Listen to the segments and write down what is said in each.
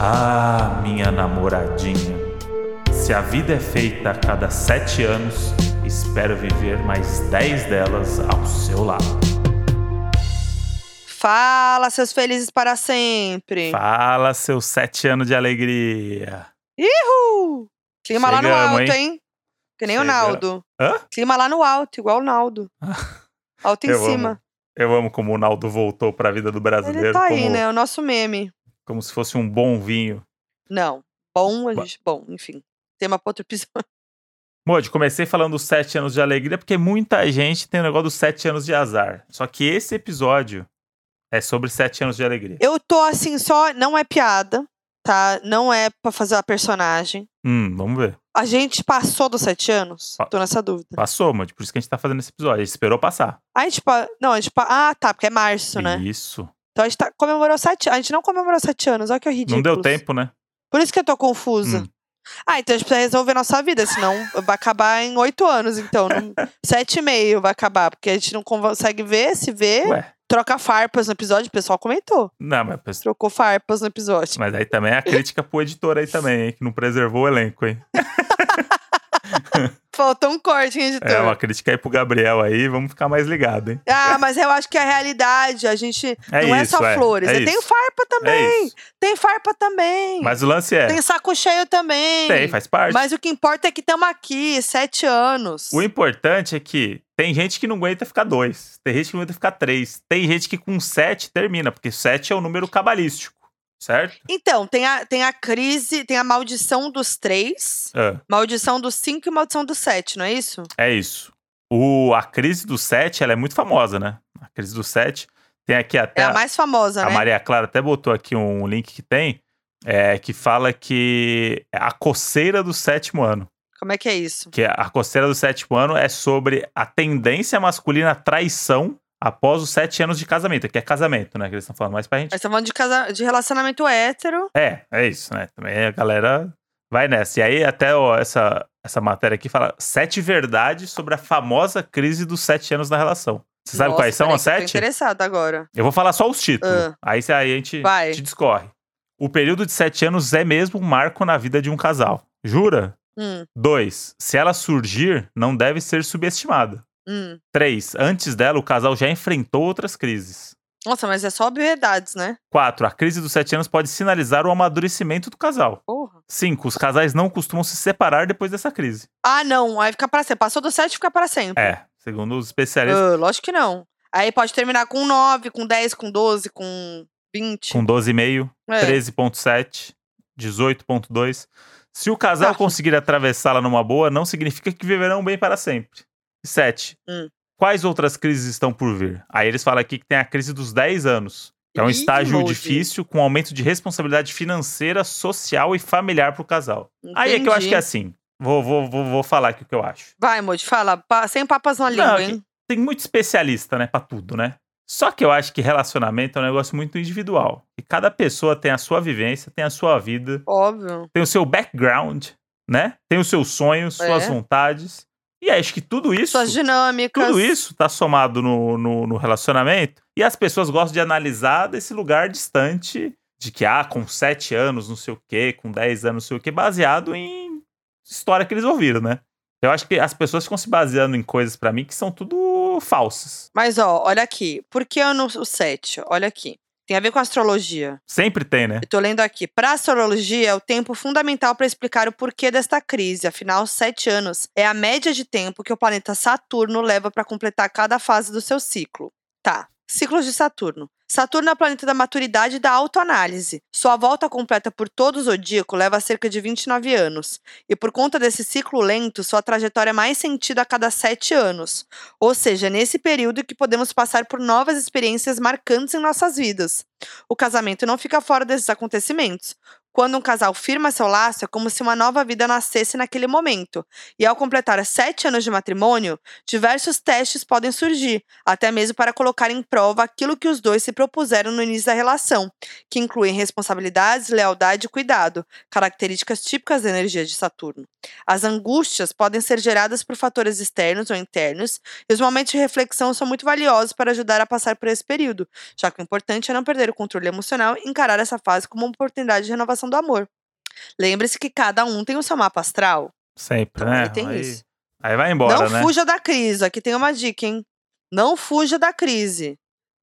Ah, minha namoradinha. Se a vida é feita a cada sete anos, espero viver mais dez delas ao seu lado. Fala, seus felizes para sempre. Fala, seus sete anos de alegria. Ihu! Clima lá no Chegamos, alto, hein? hein? Que nem o Chegamos. Naldo. Hã? Clima lá no alto, igual o Naldo. Alto em Eu cima. amo. Eu amo como o Naldo voltou pra vida do brasileiro Ele tá aí, como, né? O nosso meme. Como se fosse um bom vinho. Não. Bom, a gente. Bom, enfim. Tema pra outro episódio. Modi, comecei falando dos sete anos de alegria porque muita gente tem o negócio dos sete anos de azar. Só que esse episódio é sobre sete anos de alegria. Eu tô assim, só. Não é piada, tá? Não é pra fazer uma personagem. Hum, vamos ver. A gente passou dos sete anos? Pa- Tô nessa dúvida. Passou, Modi, por isso que a gente tá fazendo esse episódio. A gente esperou passar. A gente. pa- Não, a gente. pa- Ah, tá, porque é março, né? Isso. Então a gente tá, comemorou sete A gente não comemorou sete anos, olha que ridículo. Não deu tempo, né? Por isso que eu tô confusa. Hum. Ah, então a gente precisa resolver nossa vida, senão vai acabar em oito anos, então. não- Sete e meio vai acabar, porque a gente não consegue ver, se vê, Ué, troca farpas no episódio, o pessoal comentou. não, mas, mas- Trocou farpas no episódio. mas aí também é a crítica pro editor aí também, hein, que não preservou o elenco, hein? Faltou um corte, hein, editor? É uma crítica aí pro Gabriel aí, vamos ficar mais ligado, hein? Ah, mas eu acho que é a realidade. A gente. É não é isso, só é, flores. é Tem farpa É também. isso. tem farpa também. Mas o lance é, Tem saco cheio também. tem, faz parte. Mas o que importa é que estamos aqui, sete anos. O importante é que tem gente que não aguenta ficar dois, tem gente que não aguenta ficar três, tem gente que com sete termina, porque sete é o número cabalístico, certo? Então, tem a, tem a crise, tem a maldição dos três, É, maldição dos cinco e maldição dos sete, não é isso? é isso. O, a crise do sete, ela é muito famosa, né? A crise do sete. Tem aqui até. É a mais famosa, a né? Maria Clara até botou aqui um link que tem, é, que fala que é a coceira do sétimo ano. Como é que é isso? Que a coceira do sétimo ano é sobre a tendência masculina à traição após os sete anos de casamento, que é casamento, né? Que eles estão falando mais pra gente. Nós estamos falando de, casa, de relacionamento hétero. É, é isso, né? Também a galera vai nessa. E aí, até ó, essa, essa matéria aqui fala sete verdades sobre a famosa crise dos sete anos na relação. Você sabe Nossa, quais são as que eu tô sete? interessada agora. Eu vou falar só os títulos. Ah. Aí, aí a gente Vai. te discorre. O período de sete anos é mesmo um marco na vida de um casal. Jura? Hum, 2. Se ela surgir, não deve ser subestimada. Hum. 3. Antes dela, o casal já enfrentou outras crises. Nossa, mas é só obviedades, né? 4. A crise dos sete anos pode sinalizar o amadurecimento do casal. Porra. 5. Os casais não costumam se separar depois dessa crise. Ah, não. Aí fica para sempre. Passou do sete, fica para sempre. É, segundo os especialistas, Ah, lógico que não. Aí pode terminar com 9, com 10, com 12, com 20. com 12,5, É. 13,7, 18,2. Se o casal Ah. conseguir atravessá-la numa boa, não significa que viverão bem para sempre. 7. Hum. Quais outras crises estão por vir? Aí eles falam aqui que tem a crise dos 10 anos. Que é um Ih, estágio difícil com aumento de responsabilidade financeira, social e familiar pro casal. Aí é que eu acho Entendi. que é assim. Vou, vou, vou, vou falar aqui o que eu acho. Vai, Moody, fala. Sem papas na língua, Não, hein? Tem muito especialista, né, pra tudo, né? Só que eu acho que relacionamento é um negócio muito individual. E cada pessoa tem a sua vivência, tem a sua vida, Óbvio. tem o seu background, né? Tem os seus sonhos, suas É. vontades. E acho que tudo isso, Suas dinâmicas. tudo isso tá somado no, no, no relacionamento. E as pessoas gostam de analisar desse lugar distante de que, ah, com 7 anos, não sei o quê, com 10 anos, não sei o quê, baseado em história que eles ouviram, né? Eu acho que as pessoas ficam se baseando em coisas pra mim que são tudo falsas. Mas, ó, olha aqui. Por que eu não. O 7? Olha aqui. Tem a ver com astrologia. Sempre tem, né? Eu tô lendo aqui. Para astrologia, é o tempo fundamental para explicar o porquê desta crise. Afinal, sete anos é a média de tempo que o planeta Saturno leva para completar cada fase do seu ciclo. Tá. Ciclos de Saturno. Saturno é o planeta da maturidade e da autoanálise. Sua volta completa por todo o zodíaco leva cerca de 29 anos. E por conta desse ciclo lento, sua trajetória é mais sentida a cada sete anos. Ou seja, é nesse período que podemos passar por novas experiências marcantes em nossas vidas. O casamento não fica fora desses acontecimentos. Quando um casal firma seu laço, é como se uma nova vida nascesse naquele momento. E ao completar sete anos de matrimônio, diversos testes podem surgir, até mesmo para colocar em prova aquilo que os dois se propuseram no início da relação, que incluem responsabilidades, lealdade e cuidado, características típicas da energia de Saturno. As angústias podem ser geradas por fatores externos ou internos, e os momentos de reflexão são muito valiosos para ajudar a passar por esse período, já que o importante é não perder o controle emocional e encarar essa fase como uma oportunidade de renovação do amor. Lembre-se que cada um tem o seu mapa astral. Sempre, Então, né? aí tem aí, isso. aí vai embora, não né? fuja da crise. Aqui tem uma dica, hein? Não fuja da crise.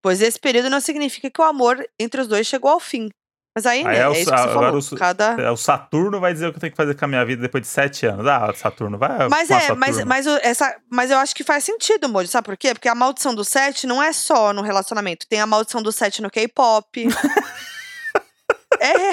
Pois esse período não significa que o amor entre os dois chegou ao fim. Mas aí, né, é é, o isso sa- que você agora falou. o Cada... É, O Saturno vai dizer o que eu tenho que fazer com a minha vida depois de sete anos. Ah, Saturno, vai. Mas é, mas, Saturno. mas, essa, mas eu acho que faz sentido, Moody. Sabe por quê? Porque a maldição do sete não é só no relacionamento. Tem a maldição do sete no K-pop. é.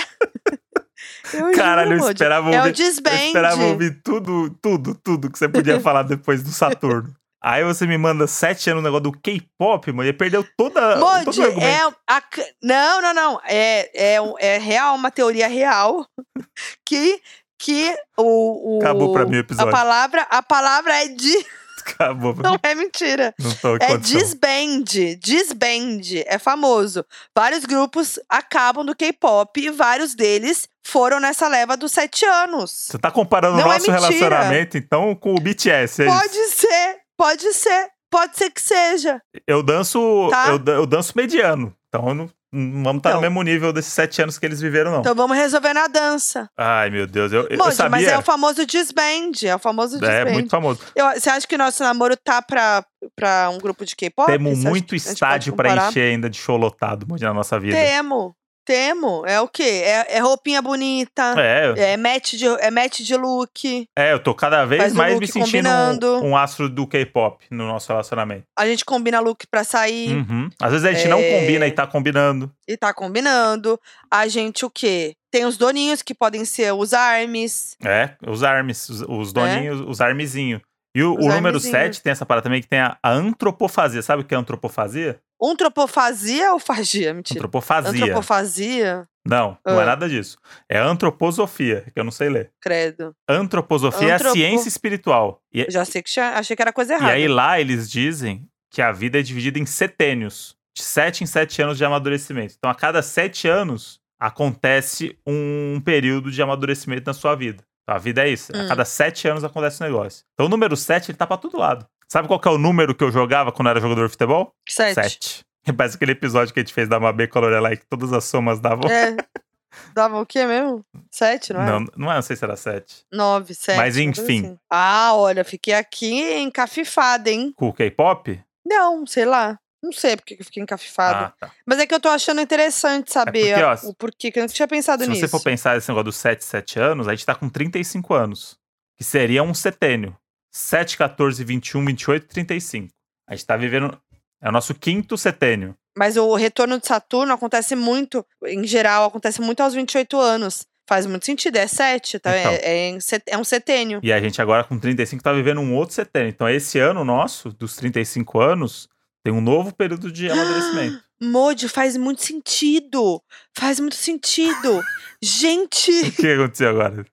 Eu Caralho, juro, eu esperava É o ouvir. Eu esperava ouvir tudo, tudo, tudo que você podia falar depois do Saturno. Aí você me manda sete anos no negócio do K-pop, mano, e perdeu toda, todo o argumento. é a, não, não, não. É, é, é real, uma teoria real que, que o, o Acabou pra mim o a episódio. palavra a palavra é de Acabou. não é mentira. Não tô É condição. disband, disband, é famoso. Vários grupos acabam do K-pop e vários deles foram nessa leva dos sete anos. Você tá comparando o é nosso mentira. relacionamento, então, com o BTS, é isso? Pode ser, pode ser, pode ser que seja. Eu danço, Tá. eu, eu danço mediano. Então eu não vamos estar no mesmo nível desses sete anos que eles viveram, não. Então vamos resolver na dança. Ai, meu Deus, eu, eu Moody, sabia. mas é o famoso disband, é o famoso disband. É muito famoso. Eu- Você acha que nosso namoro tá pra, pra um grupo de K-pop? Temos muito estádio pra encher ainda de show lotado na nossa vida. Temo, temo. É o quê? É, é roupinha bonita, É, é, match de, é match de look. é, eu tô cada vez mais me sentindo combinando. um, um astro do K-pop no nosso relacionamento. A gente combina look pra sair Uhum. Às vezes a gente não É. combina e tá combinando. e tá combinando. A gente o quê? Tem os doninhos que podem ser os armes. É, os armes, os, os doninhos, os armezinhos. E o, o número armezinhos. 7 tem essa parada também que tem a, a antropofasia. Sabe o que é antropofasia? Antropofasia ou fagia? Mentira. Antropofasia. Antropofasia, Não, não é Ah. nada disso. É antroposofia, que eu não sei ler. credo. Antroposofia Antropo- é a ciência espiritual. E, Eu já sei que achei que era coisa e errada. aí lá eles dizem que a vida é dividida em setênios. De sete em sete anos de amadurecimento. Então a cada sete anos acontece um período de amadurecimento na sua vida. Então, a vida é isso. A Hum. cada sete anos acontece um negócio. Então o número sete, ele tá pra todo lado. Sabe qual que é o número que eu jogava quando era jogador de futebol? Sete. Sete. Parece aquele episódio que a gente fez da Mabê com a Lorelai, que todas as somas davam. É. Dava o quê mesmo? Sete, não é? Não, não é, não sei se era sete. Nove, sete. Mas enfim. assim. Ah, olha, fiquei aqui encafifada, hein? Com o K-pop? Não, sei lá. Não sei porque que eu fiquei encafifada. Ah, tá. Mas é que eu tô achando interessante saber porque, ó, o porquê, que eu não tinha pensado Se nisso. você for pensar nesse negócio dos 7, 7 anos, a gente tá com 35 anos. Que seria um setênio. 7, 14, 21, 28, 35. A gente tá vivendo. É o nosso quinto setênio. Mas o retorno de Saturno acontece muito, em geral, acontece muito aos 28 anos. Faz muito sentido, é sete, tá? Então. É, é, é um setênio. E a gente agora com 35 tá vivendo um outro setênio. Então esse ano nosso, dos 35 anos, tem um novo período de amadurecimento. Modi, faz muito sentido. Faz muito sentido. Gente, o que aconteceu agora?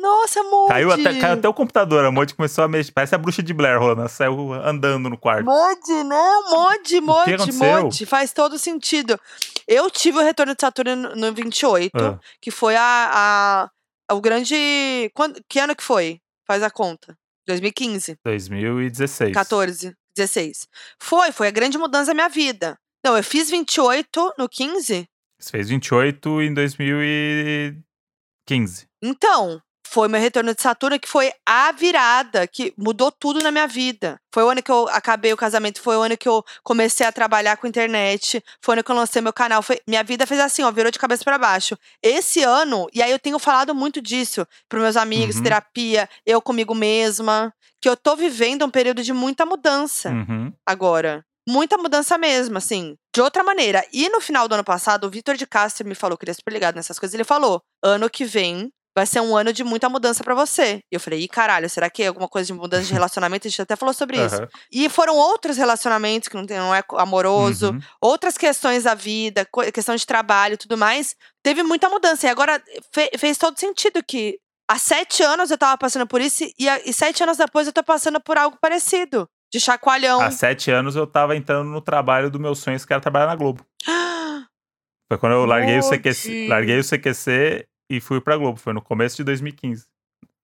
Nossa, Modi. Caiu até, caiu até o computador. A Monte começou a mexer. Parece a bruxa de Blair rolando. Saiu andando no quarto. Modi, não, Modi, aconteceu? Modi. Faz todo sentido. Eu tive o retorno de Saturno no, no 28, Ah. que foi a, a- o grande. Quando, que ano que foi? Faz a conta. 2015, 2016. 14, 16. Foi, foi a grande mudança da minha vida. Não, eu fiz 28 no 15. Você fez 28 em 2015. Então, foi meu retorno de Saturno que foi a virada, que mudou tudo na minha vida. Foi o ano que eu acabei o casamento, foi o ano que eu comecei a trabalhar com internet, foi o ano que eu lancei meu canal. Foi, minha vida fez assim, ó, virou de cabeça para baixo. Esse ano, e aí eu tenho falado muito disso pros meus amigos, Uhum. terapia, eu comigo mesma, que eu tô vivendo um período de muita mudança Uhum. agora. Muita mudança mesmo, assim. De outra maneira. E no final do ano passado, o Vitor de Castro me falou, que ele é super ligado nessas coisas, ele falou: ano que vem vai ser um ano de muita mudança pra você. E eu falei, ih, caralho, será que é alguma coisa de mudança de relacionamento? A gente até falou sobre isso. Aham. E foram outros relacionamentos que não, tem, não é amoroso, Uhum. outras questões da vida, questão de trabalho e tudo mais. Teve muita mudança. E agora fe- fez todo sentido que há sete anos eu tava passando por isso e, e sete anos depois eu tô passando por algo parecido. De chacoalhão. Há sete anos eu tava entrando no trabalho do meu sonho, que era trabalhar na Globo. Foi quando eu larguei o, CQC, larguei o CQC e fui pra Globo. Foi no começo de 2015.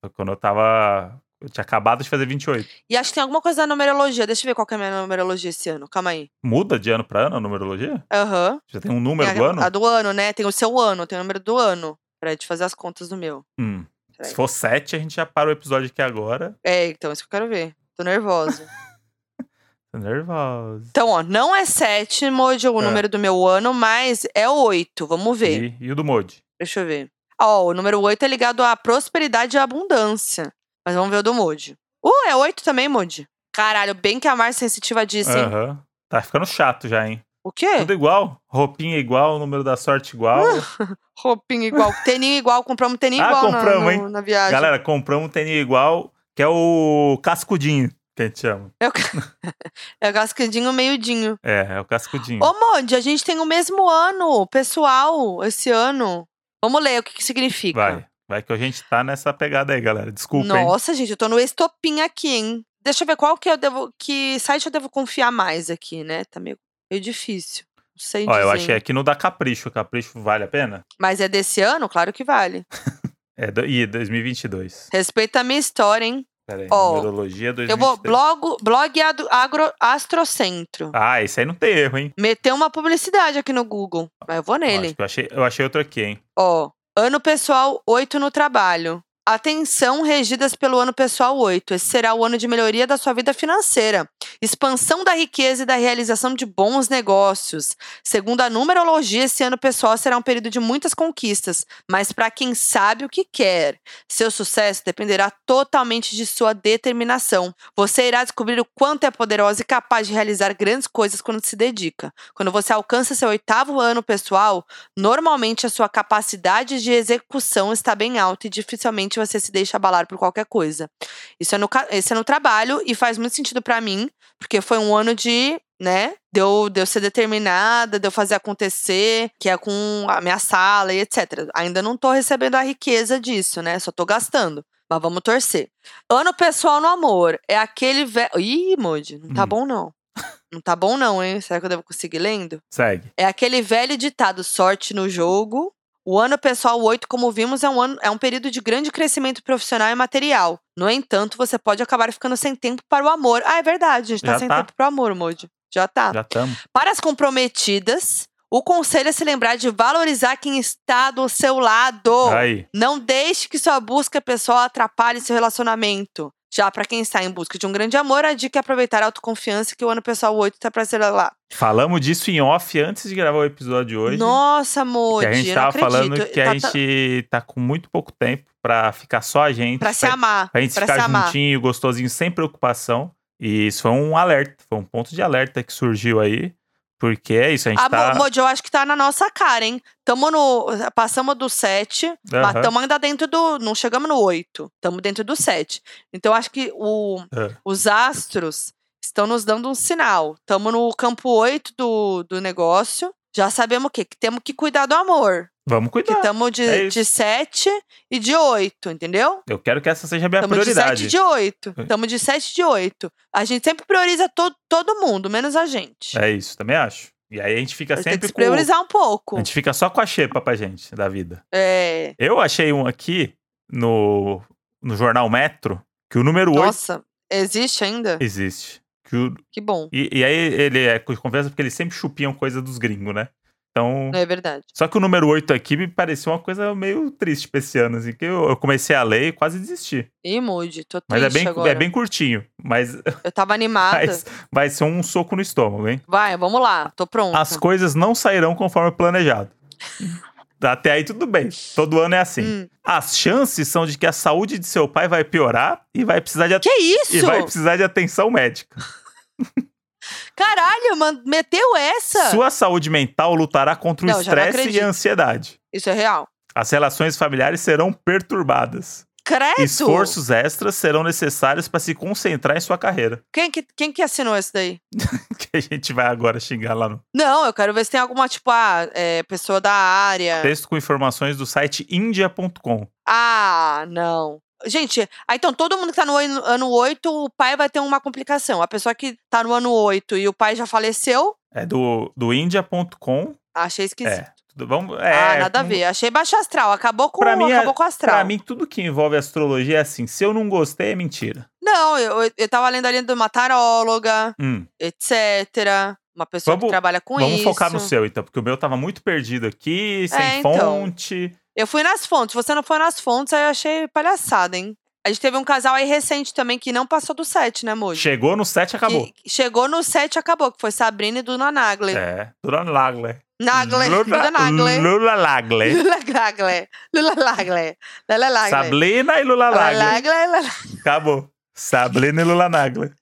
Foi quando eu tava. Eu tinha acabado de fazer 28. E acho que tem alguma coisa da numerologia. Deixa eu ver qual que é a minha numerologia esse ano. Calma aí. Muda de ano pra ano a numerologia? Aham. Já tem um número Tem do a, ano? a do ano, né? Tem o seu ano, tem o número do ano. Deixa eu fazer as contas do meu. Hum. Se for 7, a gente já para o episódio aqui agora. É, então, isso que eu quero ver. Tô nervosa. Tô nervosa. então, ó, não é 7, Moji, o É. número do meu ano, mas é 8. Vamos ver. E, e o do Modi? Deixa eu ver. Ó, o número 8 é ligado à prosperidade e à abundância. Mas vamos ver o do Moody. Uh, é 8 também, Moody. Caralho, bem que a Mar Sensitiva disse, hein? Aham. Tá ficando chato já, hein? O quê? Tudo igual. Roupinha igual, número da sorte igual. Roupinha igual, teninho igual, compramos teninho Ah, igual na- compramos, no- hein? na viagem. Galera, compramos um tênis igual, que é o cascudinho, que a gente chama. É o, é o meio-dinho. É, é o cascudinho. Ô, Moody, a gente tem o mesmo ano, pessoal, esse ano. Vamos ler o que, que significa. Vai. Vai que a gente tá nessa pegada aí, galera. Desculpa, hein? Nossa, gente, eu tô no estopim aqui, hein? Deixa eu ver qual que eu devo. Que site eu devo confiar mais aqui, né? Tá meio, meio difícil. Não sei Ó, eu dizer. achei aqui no da Capricho. Capricho vale a pena? Mas é desse ano? Claro que vale. É, do, ih, 2022. Respeita a minha história, hein? Pera aí, Ó, numerologia 2023. Eu vou. Blog, blog agro, Astrocentro. Ah, esse aí não tem erro, hein? Meteu uma publicidade aqui no Google. Mas eu vou nele. eu, achei, eu achei outro aqui, hein? Ó, ano pessoal 8 no trabalho. Atenção regidas pelo ano pessoal 8. Esse será o ano de melhoria da sua vida financeira, expansão da riqueza e da realização de bons negócios. Segundo a numerologia, esse ano pessoal será um período de muitas conquistas, mas para quem sabe o que quer. Seu sucesso dependerá totalmente de sua determinação. Você irá descobrir o quanto é poderosa e capaz de realizar grandes coisas quando se dedica. Quando você alcança seu oitavo ano pessoal, Normalmente a sua capacidade de execução está bem alta e dificilmente você se deixa abalar por qualquer coisa. Isso é no, esse é no trabalho e faz muito sentido pra mim, porque foi um ano de, né, de eu, de eu ser determinada, de eu fazer acontecer, que é com a minha sala e etc. Ainda não tô recebendo a riqueza disso, né? Só tô gastando. Mas vamos torcer. Ano pessoal no amor. É aquele velho. Ih, Moody, não tá Hum. bom não. Não tá bom não, hein? Será que eu devo conseguir lendo? Segue. É aquele velho ditado sorte no jogo. O ano pessoal 8, como vimos, é um, ano, é um período de grande crescimento profissional e material. No entanto, você pode acabar ficando sem tempo para o amor. Ah, é verdade, a gente tá Já sem tá. tempo para o amor, Moody. Já tá. Já estamos. Para as comprometidas, o conselho é se lembrar de valorizar quem está do seu lado. Aí. Não deixe que sua busca pessoal atrapalhe seu relacionamento. Já para quem está em busca de um grande amor, a dica é aproveitar a autoconfiança que o ano pessoal 8 tá para ser lá. Falamos disso em off antes de gravar o episódio de hoje. Nossa, Moody, que a gente eu não tava falando que a Tá- tá- gente tá com muito pouco tempo pra ficar só a gente. Pra se amar. Pra gente pra ficar se amar. juntinho, gostosinho, sem preocupação. E isso foi um alerta, foi um ponto de alerta que surgiu aí. Porque é isso, a gente Ah, tá. Mo- Moji, eu acho que tá na nossa cara, hein? Tamo no. Passamos do 7, mas Aham. estamos ainda dentro do. Não chegamos no 8. Estamos dentro do 7. Então, eu acho que o, É. os astros estão nos dando um sinal. Estamos no campo 8 do, do negócio. Já sabemos o quê? Que temos que cuidar do amor. Vamos Que cuidar. estamos de, é de 7 e de 8, entendeu? Eu quero que essa seja a minha Estamos de prioridade. 7 e de 8. É. Estamos de 7 e de 8. A gente sempre prioriza to todo mundo, menos a gente. É isso, também acho. E aí a gente fica Tem que sempre se com. A priorizar um pouco. gente fica só com a xepa pra gente da vida. É. Eu achei um aqui no, no jornal Metro, que o número 8 Nossa, existe ainda? existe. Que bom. e, e aí ele é conversa porque eles sempre chupiam coisa dos gringos, né? Então. É verdade. Só que o número 8 aqui me pareceu uma coisa meio triste pra esse ano, assim, que eu, eu comecei a ler e quase desisti. Ih, Moody, tô Mas triste é bem, agora. é bem curtinho, mas Eu tava animada. vai, vai ser um soco no estômago, hein? Vai, vamos lá. Tô pronta. As coisas não sairão conforme planejado. Até aí tudo bem. Todo ano é assim. Hum. As chances são de que a saúde de seu pai vai piorar e vai precisar de, Que e isso? vai precisar de atenção médica. Caralho, man, meteu essa? Sua saúde mental lutará contra o Não, estresse e a ansiedade. Isso é real. As relações familiares serão perturbadas. Credo! Esforços extras serão necessários para se concentrar em sua carreira. Quem que, quem que assinou esse daí? Que a gente vai agora xingar lá no Não, eu quero ver se tem alguma, tipo, ah, é, pessoa da área. texto com informações do site india.com. Ah, não. Gente, ah, então todo mundo que tá no ano ano 8, o pai vai ter uma complicação. A pessoa que tá no ano 8 e o pai já faleceu, É do, do india.com. achei esquisito. É. Vamos, ah, é, nada a ver. Achei baixo astral. Acabou com, Pra mim é- acabou com o astral. Pra mim, tudo que envolve astrologia é assim. Se eu não gostei, é mentira. Não, eu, eu, tava lendo ali de uma taróloga, Hum, etc. Uma pessoa Vamos- que trabalha com vamos isso. focar no seu, então, porque o meu tava muito perdido aqui, sem É, então. Eu fui nas fontes. Você não foi nas fontes, aí eu achei palhaçada, hein? A gente teve um casal aí recente também que não passou do 7, né, Moji? Chegou no 7 acabou. Que chegou no 7 e acabou, que foi Sabrina e Duna Nagler. É, Dura Nagler. Nagler, Lula, Duda Nagler. Lula Nagler. Lula Nagler. Lula Nagler. Lula Nagler. Sablina e Lula Lula Nagler. Nagler. Lula Acabou. Sablina e Lula Nagler.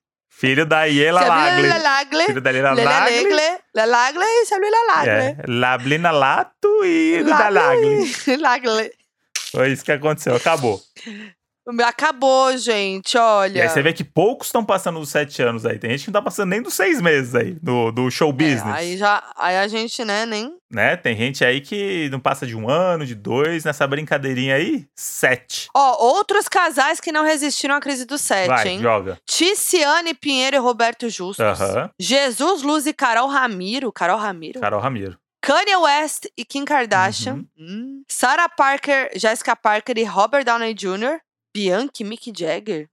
Filho da Iela Nagler. Nagler. Filho da Lila Lula Nagler. Nagler. Lula Nagler e Sabrina Nagler. É, Lablina Lato e Duda Nagler. Nagler. Foi isso que aconteceu. Acabou. Acabou, gente, olha. E aí você vê que poucos estão passando dos sete anos aí. Tem gente que não tá passando nem dos seis meses aí, do, do show É, business. aí já, aí a gente, né, nem. Né? Tem gente aí que não passa de um ano, de dois, nessa brincadeirinha aí, sete. Ó, outros casais que não resistiram à crise do sete, Vai, hein? joga. Ticiane Pinheiro e Roberto Justus. Aham. Jesus Luz e Carol Ramiro. Carol Ramiro? Carol Ramiro. Kanye West e Kim Kardashian. Uhum. Hum. Sarah Parker, Jessica Parker e Robert Downey Jr. Bianca Mick Jagger.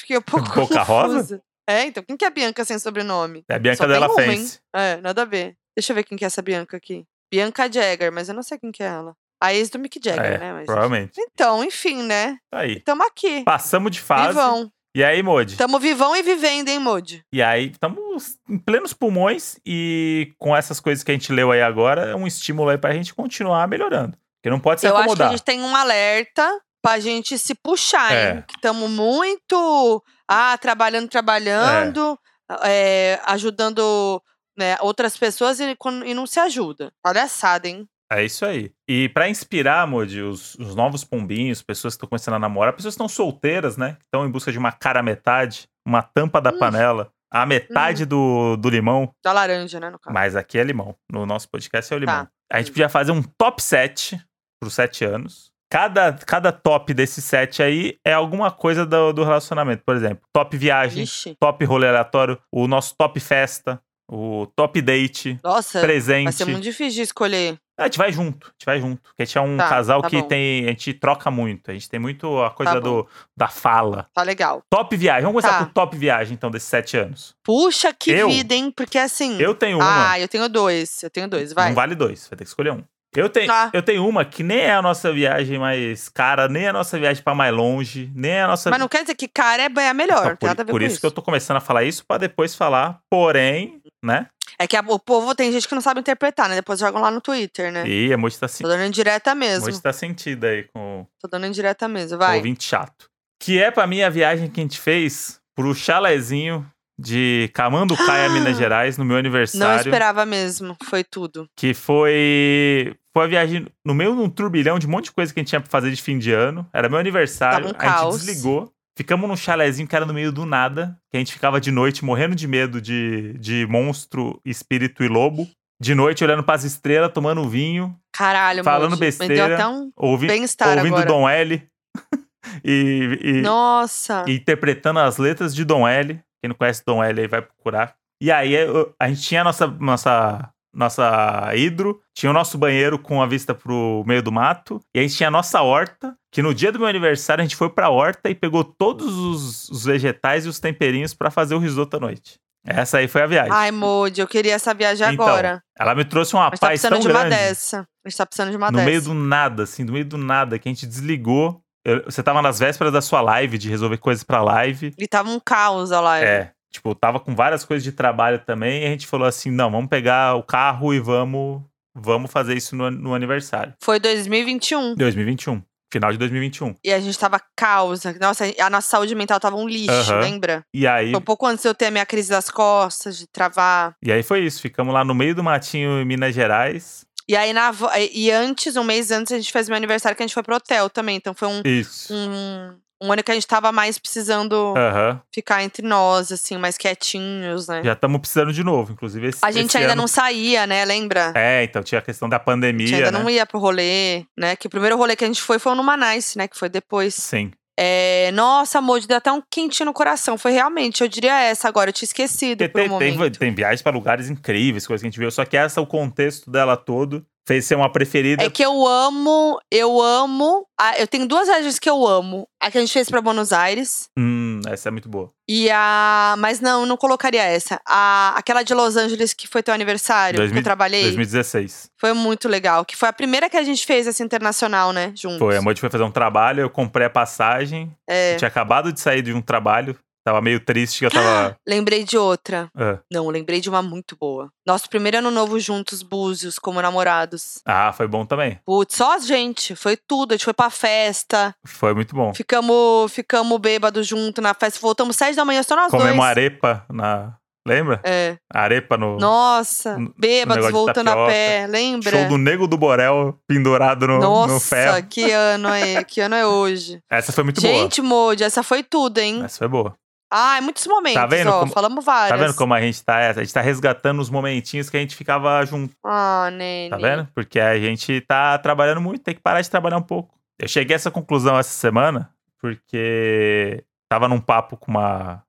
Fiquei um pouco Boca Rosa? confusa. É, então quem que é a Bianca sem sobrenome? É a Bianca Só Della uma? Fence. É, nada a ver. Deixa eu ver quem que é essa Bianca aqui. Bianca Jagger, mas eu não sei quem que é ela. A ex do Mick Jagger, É, né? Mas... provavelmente. Então, enfim, né? Tá aí. Tamo aqui. Passamos de fase. Vivão. E aí, Modi? Tamo vivão e vivendo, hein, Modi? E aí, estamos em plenos pulmões e com essas coisas que a gente leu aí agora, é um estímulo aí pra gente continuar melhorando. Porque não pode se Eu acho que acomodar. a gente tem um alerta pra gente se puxar, É. hein? Que estamos muito ah, trabalhando, trabalhando, é, ajudando né, outras pessoas e, e não se ajuda. Palhaçada, hein? É isso aí. E pra inspirar, Modi, os, os novos pombinhos, pessoas que estão começando a namorar, pessoas que estão solteiras, né? Que estão em busca de uma cara metade, uma tampa da Hum. panela, a metade do, do limão. Da laranja, né, no caso. Mas aqui é limão. No nosso podcast é o limão. Tá. A gente podia fazer um top 7 pros 7 anos. Cada, cada top desse set aí é alguma coisa do, do relacionamento. Por exemplo, top viagem, Ixi. top rolê aleatório, o nosso top festa, o top date, Nossa, presente. vai ser muito difícil de escolher. A gente vai junto, a gente vai junto. Porque a gente é um Tá, casal tá que bom. tem. A gente troca muito. A gente tem muito a coisa Tá do, da fala. Tá legal. Top viagem. Vamos começar Tá. com o top viagem, então, desses sete anos. Puxa, que Eu? vida, hein? Porque assim. Eu tenho uma. Ah, eu tenho dois. Eu tenho dois, vai. Não vale dois, vai ter que escolher um. Eu tenho, Tá. eu tenho uma que nem é a nossa viagem mais cara, nem a nossa viagem pra mais longe, nem a nossa. Mas não quer dizer que cara é a melhor. Então, não tem por a por com isso, que eu tô começando a falar isso pra depois falar, porém, né? É que a- o povo tem gente que não sabe interpretar, né? Depois jogam lá no Twitter, né? E a Moji tá, sen- Tô dando indireta mesmo. Moji tá sentida aí com Tô dando indireta mesmo. Vai. ouvinte chato. Que é pra mim a viagem que a gente fez pro chalezinho de Camanducaia, Minas Gerais, no meu Não aniversário. esperava mesmo. Foi tudo. Que foi. Foi a viagem no meio de um turbilhão de um monte de coisa que a gente tinha pra fazer de fim de ano. Era meu aniversário. Um a gente desligou. Ficamos num chalezinho que era no meio do nada. Que a gente ficava de noite morrendo de medo de, de monstro, espírito e lobo. De noite olhando pras estrelas, tomando vinho, Caralho, Falando. Me besteira. um ouvi, ouvindo agora. Dom L. e, e- Nossa. e interpretando as letras de Dom L. Quem não conhece Dom L aí vai procurar. E aí a gente tinha a nossa, nossa, nossa hidro, tinha o nosso banheiro com a vista pro meio do mato, e a gente tinha a nossa horta, que no dia do meu aniversário a gente foi pra horta e pegou todos os, os vegetais e os temperinhos pra fazer o risoto à noite. Essa aí foi a viagem. Ai, Moji, eu queria essa viagem Então, agora. Ela me trouxe uma A gente tá paz precisando tão de uma grande. dessa. A gente tá precisando de uma no dessa. meio do nada, assim, no meio do nada, que a gente desligou. Eu- você tava nas vésperas da sua live, de resolver coisas pra live. E tava um caos a live. É, tipo, tava com várias coisas de trabalho também, e a gente falou assim: não, vamos pegar o carro e vamos, vamos fazer isso no, no aniversário. Foi 2021. 2021. Final de 2021. E a gente tava caos. Nossa, a nossa saúde mental tava um lixo, Aham. lembra? E aí, Foi um pouco antes de eu ter a minha crise das costas, de travar. e aí foi isso. Ficamos lá no meio do matinho em Minas Gerais. E aí, na, e antes, um mês antes, a gente fez meu aniversário que a gente foi pro hotel também. Então foi um, Isso. um, um ano que a gente tava mais precisando Aham. ficar entre nós, assim, mais quietinhos, né? Já estamos precisando de novo. Inclusive, esse A gente esse ainda ano- não saía, né? Lembra? É, então tinha a questão da a gente pandemia, ainda né? não ia pro rolê, né? Que o primeiro rolê que a gente foi foi o no Manice, né? Que foi depois. Sim. É, nossa, amor, deu até um quentinho no coração. Foi realmente, eu diria essa agora. Eu tinha esquecido Porque por um tem, tem, tem viagens para lugares incríveis, coisas que a gente viu. Só que essa, o contexto dela todo, fez ser uma preferida. É que eu amo, eu amo. a- eu tenho duas viagens que eu amo. A que a gente fez pra Buenos Aires. Hum, essa é muito boa. E a. Mas não, não colocaria essa. A, aquela de Los Angeles que foi teu aniversário, que 2000 eu trabalhei. 2016. Foi muito legal. Que foi a primeira que a gente fez essa internacional, né? Juntos. Foi, a Moody foi fazer um trabalho, eu comprei a passagem. É. Eu tinha acabado de sair de um trabalho. Tava meio triste que eu tava. Lembrei de outra. Ah. Não, lembrei de uma muito boa. Nosso primeiro ano novo juntos, Búzios, como namorados. Ah, foi bom também. Putz, só a gente. Foi tudo. A gente foi pra festa. Foi muito bom. Ficamos, ficamos bêbados junto na festa. Voltamos sete da manhã, só nós Comemos dois. arepa na. Lembra? É. Arepa no. Nossa, no bêbados de voltando a pé, lembra? Show do Nego do Borel pendurado no, no Nossa, ferro. que ano é? Que ano é hoje? Essa foi muito Gente, Modi, essa foi tudo, hein? boa. Essa foi boa. Ai, muitos momentos, Tá vendo ó. como- Falamos várias. Tá vendo como a gente tá? A gente tá resgatando os momentinhos que a gente ficava junto. Ah, Nene. Tá vendo? Porque a gente tá trabalhando muito, tem que parar de trabalhar um pouco. Eu cheguei a essa conclusão essa semana porque tava num papo com uma.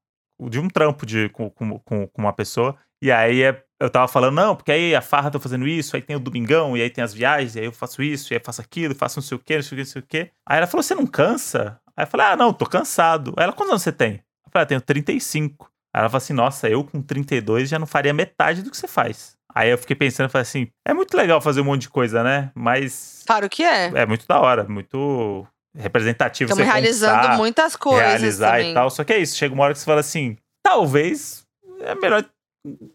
de um trampo de, com, com, com uma pessoa. E aí é- eu tava falando, não, porque aí a farra tá fazendo isso, aí tem o domingão, e aí tem as viagens, e aí eu faço isso, e aí eu faço aquilo, faço não sei o quê, não sei o quê, não sei o quê. Aí ela falou, você não cansa? Aí eu falei, ah, não, tô cansado. Aí ela, quantos anos você tem? Falei, ah, tenho 35. Aí ela falou assim, nossa, eu com 32 já não faria metade do que você faz. Aí eu fiquei pensando, falei assim, é muito legal fazer um monte de coisa, né? Mas Claro que é. é muito da hora, muito representativo. Estamos realizando conquistar, muitas coisas realizar também. e tal. Só que é isso, chega uma hora que você fala assim, talvez é melhor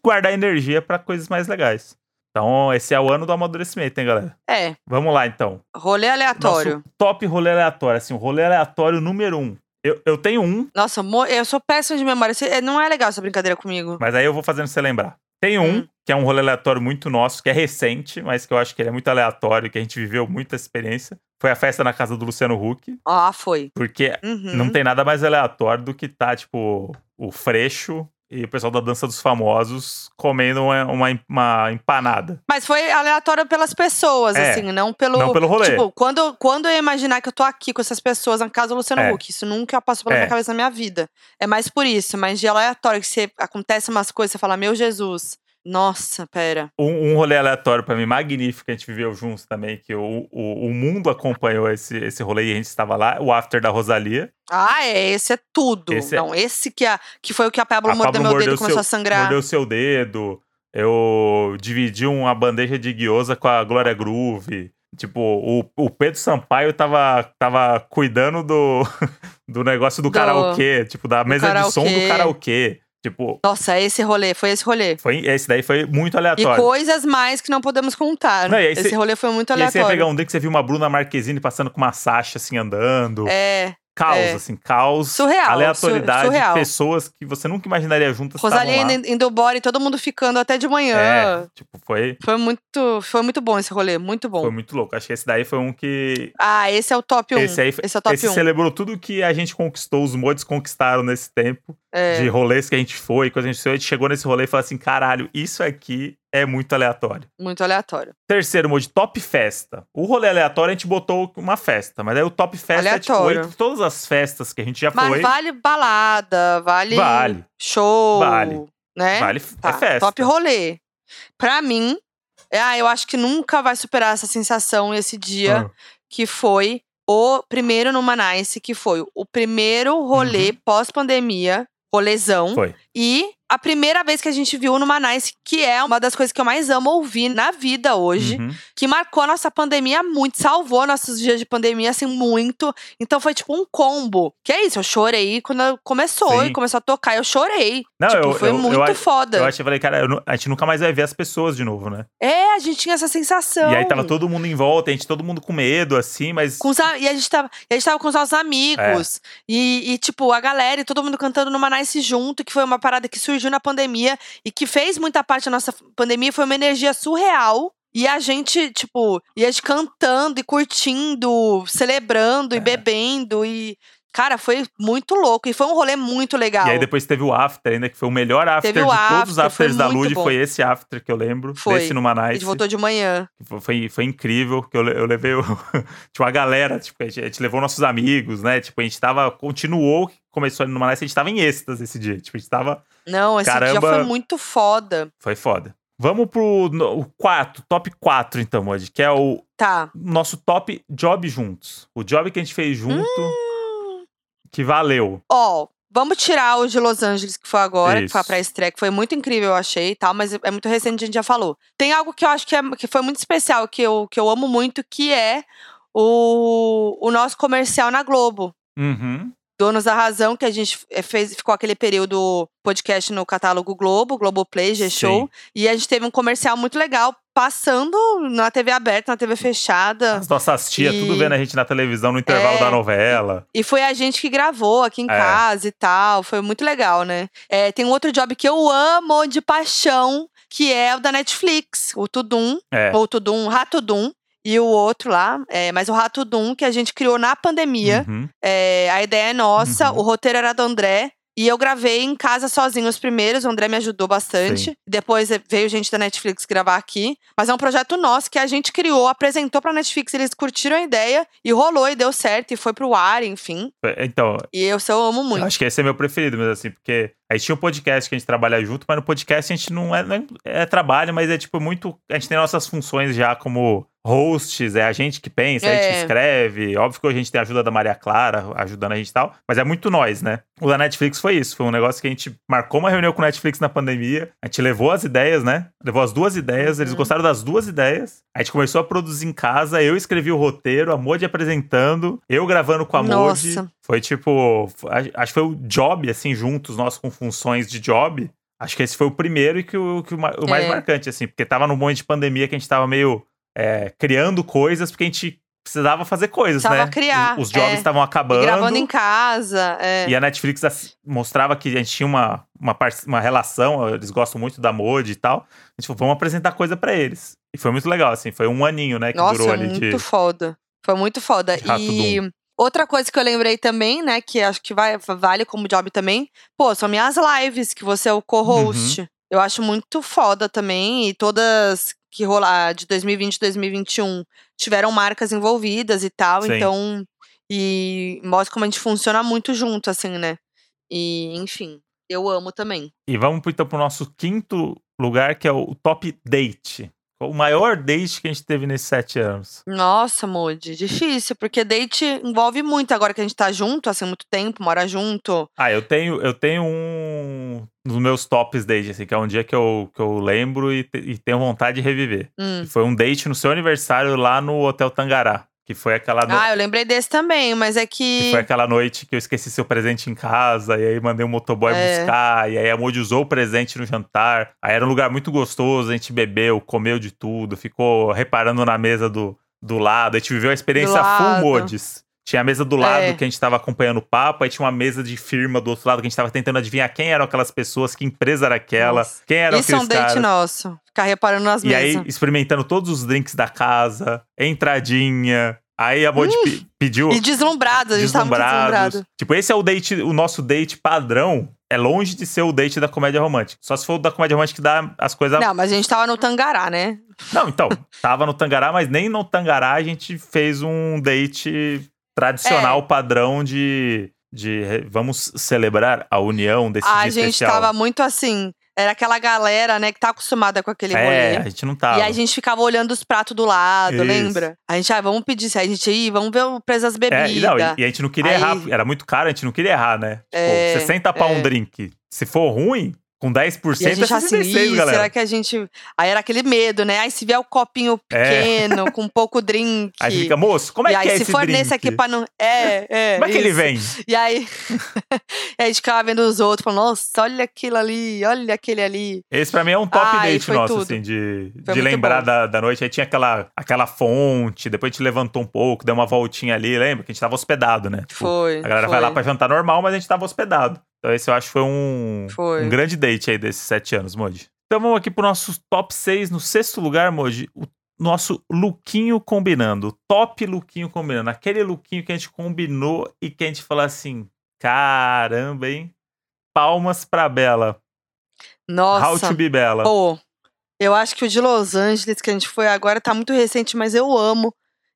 guardar energia pra coisas mais legais. Então, esse é o ano do amadurecimento, hein, galera? É, Vamos lá, então. rolê aleatório. Nosso top rolê aleatório, assim, o rolê aleatório número um. Eu, eu tenho um, Nossa, eu sou péssima de memória. É, Não é legal essa brincadeira comigo. mas aí eu vou fazendo você lembrar. Tem um, Hum. que é um rolê aleatório muito nosso, que é recente, mas que eu acho que ele é muito aleatório, que a gente viveu muita experiência. Foi a festa na casa do Luciano Huck, Ah, foi. porque Uhum. Não tem nada mais aleatório do que tá, tipo, o Freixo e o pessoal da Dança dos Famosos comendo uma, uma, uma empanada. Mas foi aleatório pelas pessoas, É, assim, não pelo. não pelo rolê. Tipo, quando, quando eu imaginar que eu tô aqui com essas pessoas na casa do Luciano É. Huck, isso nunca passou pela É. minha cabeça na minha vida. É mais por isso, mas de aleatório, que você, acontece umas coisas, você fala, meu Jesus. Nossa, pera. Um, um rolê aleatório pra mim, magnífico, que a gente viveu juntos também, que o, o, o mundo acompanhou esse, esse rolê e a gente estava lá, o After da Rosalia. Ah, é, esse é tudo. Esse é- Não, esse que, a, que foi o que a Pablo A mordeu meu dedo mordeu e começou seu- a sangrar. Mordeu seu dedo, eu dividi uma bandeja de guiosa com a Glória Groove. Tipo, o, o Pedro Sampaio tava, tava cuidando do, do negócio do, Do- karaokê, tipo, da mesa de som do karaokê. Tipo, Nossa, esse rolê, foi esse rolê. foi, esse daí foi muito E aleatório. coisas mais que não podemos contar. Não, e esse cê- rolê foi muito E aí você ia aleatório. pegar um dia que você viu uma Bruna Marquezine passando com uma Sasha assim andando. É, caos, é. assim, caos. Surreal, Aleatoriedade, su- surreal. pessoas que você nunca imaginaria juntas. Rosalia indo, embora e todo mundo ficando até de manhã. É, tipo, foi, Foi muito, foi muito bom esse rolê, muito bom. foi muito louco. Acho que esse daí foi um que. Ah, esse é o top 1. Esse aí esse é o top esse 1. celebrou tudo que a gente conquistou, os mods conquistaram nesse tempo, É. de rolês que a gente foi, coisa que a gente foi. A gente chegou nesse rolê e falou assim: caralho, isso aqui é muito aleatório. Muito aleatório. Terceiro mod, top festa. O rolê aleatório a gente botou uma festa, mas aí o top festa é tipo, Aleatório. todas as festas que a gente já Mas foi, vale balada, vale, Vale. show, Vale. né? vale Tá, é festa. Top rolê. Pra mim, é, ah, eu acho que nunca vai superar essa sensação, esse dia, Ah. que foi o primeiro no Manice, que foi o primeiro rolê pós-pandemia, rolezão. Uhum. Foi. E a primeira vez que a gente viu no Manice, que é uma das coisas que eu mais amo ouvir na vida hoje, Uhum. que marcou nossa pandemia muito, salvou nossos dias de pandemia, assim, muito. Então foi tipo um combo. Que é isso, eu chorei quando começou Sim. e começou a tocar, eu chorei. Não, tipo, eu- foi eu- eu muito acho- foda. Eu achei, falei, cara, eu não- a gente nunca mais vai ver as pessoas de novo, né? É, a gente tinha essa sensação. E aí tava todo mundo em volta, a gente todo mundo com medo, assim, mas. Com os e a gente, tava, a gente tava com os nossos amigos. É. E, e, tipo, a galera e todo mundo cantando no Manice junto, que foi uma parada que surgiu na pandemia e que fez muita parte da nossa pandemia. Foi uma energia surreal. E a gente, tipo, a gente cantando e curtindo, celebrando É. e bebendo. E, cara, foi muito louco. E foi um rolê muito legal. E aí depois teve o after ainda, que foi o melhor after Teve de o todos os after, afters da Lud, bom. foi esse after que eu lembro. Foi. Desse no a gente voltou de manhã. Foi, foi, incrível, que eu, eu levei o, tipo, a galera, tipo, a gente, a gente levou nossos amigos, né? Tipo, a gente tava, continuou, começou ali no Manice, a gente tava em êxtase esse dia. Tipo, a gente tava, Não, esse dia Caramba. foi muito foda. foi foda. Vamos pro no, o 4, top 4, então, Mod, que é o Tá. nosso top job juntos. O job que a gente fez junto, Hum. que valeu. Ó, vamos tirar o de Los Angeles, que foi agora, que foi a Isso. pré-estreia, que foi muito incrível, eu achei e tal, mas é muito recente, a gente já falou. Tem algo que eu acho que, é, que foi muito especial, que eu, que eu amo muito, que é o, o nosso comercial na Globo. Uhum. Donos da Razão, que a gente eh, fez, ficou aquele período podcast no catálogo Globo, Globoplay, G-Show. E a gente teve um comercial muito legal, passando na TV aberta, na TV fechada. As nossas tias, E- tudo vendo a gente na televisão no intervalo É. da novela. E foi a gente que gravou aqui em É. casa e tal. Foi muito legal, né? É, tem um outro job que eu amo de paixão, que é o da Netflix, o Tudum, É. ou Tudum, Ratudum. E o outro lá, é, mas o Ratudum, que a gente criou na pandemia. Uhum. É, a ideia é nossa, Uhum. o roteiro era do André. E eu gravei em casa sozinho os primeiros, o André me ajudou bastante. Sim. Depois eh, veio gente da Netflix gravar aqui. Mas é um projeto nosso que a gente criou, apresentou pra Netflix, eles curtiram a ideia e rolou e deu certo e foi pro ar, enfim. Então, E eu, eu amo muito. acho que esse é meu preferido, mesmo assim, porque aí tinha um podcast que a gente trabalha junto, mas no podcast a gente não é, não é, é trabalho, mas é tipo muito. A gente tem nossas funções já como hosts, é a gente que pensa, a gente que É. escreve. Óbvio que a gente tem a ajuda da Maria Clara ajudando a gente e tal, mas é muito nós, né? O da Netflix foi isso, foi um negócio que a gente marcou uma reunião com o Netflix na pandemia, a gente levou as ideias, né? Levou as duas ideias, eles Uhum. gostaram das duas ideias. A gente começou a produzir em casa, eu escrevi o roteiro, a Modi apresentando, eu gravando com a Modi. Nossa. Foi tipo, acho que foi o job, assim, juntos, nós com funções de job. Acho que esse foi o primeiro e que o, que o ma- o mais É. marcante, assim, porque tava num momento de pandemia que a gente tava meio é, criando coisas, porque a gente precisava fazer coisas, Precisava né? criar, Os, os jobs é. estavam E acabando. gravando em casa. É. E a Netflix mostrava que a gente tinha uma, uma, uma relação, eles gostam muito da Modi e tal. A gente falou, vamos apresentar coisa pra eles. E foi muito legal, assim, foi um aninho, né, que Nossa, durou ali muito de. foda. Foi muito foda. E outra coisa que eu lembrei também, né, que acho que vai, vale como job também, pô, são minhas lives, que você é o co-host. Uhum. Eu acho muito foda também. E todas que rolar de 2020 e 2021 tiveram marcas envolvidas e tal. Sim. Então. E mostra como a gente funciona muito junto, assim, né? E, enfim, eu amo também. E vamos então pro nosso quinto lugar, que é o top date. O maior date que a gente teve nesses sete anos. Nossa, Moody, difícil, porque date envolve muito agora que a gente tá junto, assim, muito tempo, mora junto. Ah, eu tenho, eu tenho um dos meus tops date, assim, que é um dia que eu, que eu lembro e, e tenho vontade de reviver. Hum. Foi um date no seu aniversário lá no Hotel Tangará. Que foi aquela, no- Ah, eu lembrei desse também, mas é que que. foi aquela noite que eu esqueci seu presente em casa, e aí mandei um motoboy É. buscar, e aí a Moody usou o presente no jantar. Aí era um lugar muito gostoso, a gente bebeu, comeu de tudo, ficou reparando na mesa do, do lado. A gente viveu a experiência full. Modes. Tinha a mesa do lado É. que a gente tava acompanhando o papo, aí tinha uma mesa de firma do outro lado que a gente tava tentando adivinhar quem eram aquelas pessoas, que empresa era aquela, Nossa. quem eram Isso é um aqueles date caras. nosso. Ficar reparando nas E mesas. aí, experimentando todos os drinks da casa, entradinha. Aí a pe- pediu. E deslumbrado, a gente tava muito deslumbrado. Tipo, esse é o date, o nosso date padrão. É longe de ser o date da comédia romântica. Só se for o da comédia romântica que dá as coisas. Não. Não, mas a gente tava no Tangará, né? então, tava no Tangará, mas nem no Tangará a gente fez um date tradicional, É. padrão de. de vamos celebrar a união desse a dia gente especial. tava muito assim. Era aquela galera, né, que tá acostumada com aquele é, a rolê. gente não tava. E a gente ficava olhando os pratos do lado, Isso. lembra? A gente, ah, vamos pedir, a gente ia, vamos ver o preço das bebidas. É, e, não, e, e a gente não queria Aí- errar, era muito caro, a gente não queria errar, né? Tipo, É, 60 pau é. um drink. Se for ruim, com 10% E a é gente assim, 66, "Ih, galera. será que a gente. Aí era aquele medo, né? Aí se vier o copinho pequeno, com pouco drink. É. Aí fica, moço, como é e que aí, é se esse for drink? nesse aqui pra não. É, é. Como é que ele vem? E aí. e aí a gente ficava vendo os outros, falando, nossa, olha aquilo ali, olha aquele ali. Esse pra mim é um top Ai, date nosso, tudo. assim, de, Foi de lembrar bom. da, da noite. Aí tinha aquela, aquela fonte, depois a gente levantou um pouco, deu uma voltinha ali, lembra? Que a gente tava hospedado, né? Tipo, Foi. A galera foi. vai lá pra jantar normal, mas a gente tava hospedado. Então esse eu acho que foi um, Foi. um grande date aí desses sete anos, Moji. Então vamos aqui pro nosso top 6. No sexto lugar, Moji, o nosso lookinho combinando. Top lookinho combinando. Aquele lookinho que a gente combinou e que a gente falou assim, caramba, hein? Palmas pra Bela. How Nossa. to be Bela. Pô, eu acho que o de Los Angeles, que a gente foi agora, tá muito recente, mas eu amo.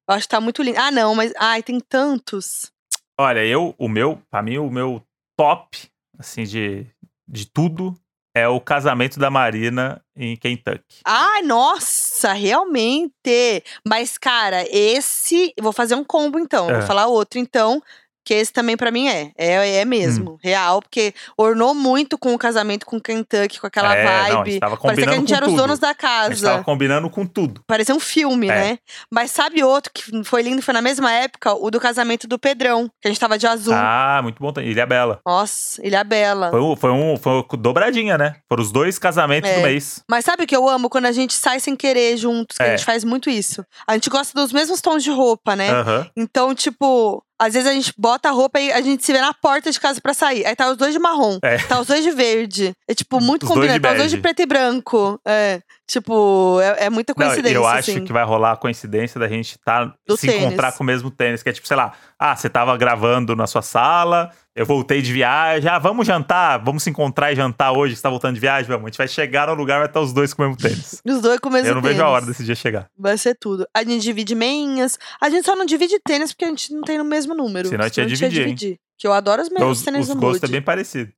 Eu acho que tá muito lindo. Ah, não, mas. Ai, tem tantos. Olha, eu, o meu, pra mim, o meu top, assim, de, de tudo é o casamento da Marina em Kentucky. Ai, nossa, realmente. Mas, cara, esse. Vou fazer um combo então. É. Vou falar outro então. Que esse também pra mim é. É, é mesmo. Real, porque ornou muito com o casamento com Kentucky, com aquela É, não, a vibe. gente tava Parecia que a gente era os tudo. donos da A gente casa. tava combinando com tudo. Parecia um filme, É. né? Mas sabe outro que foi lindo, foi na mesma época, o do casamento do Pedrão, que a gente tava de azul. Ah, muito bom. Ilha Bela. Nossa, Ilha Bela. Foi um, foi um, foi dobradinha, né? Foram os dois casamentos É. do mês. Mas sabe o que eu amo? Quando a gente sai sem querer juntos, que a É. gente faz muito isso. A gente gosta dos mesmos tons de roupa, né? Aham. Então, tipo, às vezes a gente bota a roupa e a gente se vê na porta de casa pra sair. Aí tá os dois de marrom, É. tá os dois de verde. É, tipo, muito Os combinado. Tá os dois de preto e branco. É. Tipo, é, é muita Não, coincidência. eu acho assim. que vai rolar a coincidência da gente tá, Do se tênis. encontrar com o mesmo tênis. Que é tipo, sei lá, ah, você tava gravando na sua sala, eu voltei de viagem, ah, vamos jantar, vamos se encontrar e jantar hoje, você tá voltando de viagem, vamos. A gente vai chegar no lugar, vai estar os dois com o mesmo tênis. Os dois com o mesmo eu não vejo a tênis. hora desse dia chegar. Vai ser tudo. A gente divide meinhas. A gente só não divide tênis porque a gente não tem no mesmo número. Senão a gente ia dividir, hein? Que eu adoro os mesmos Os, tênis os do gostos é Mood. bem parecido.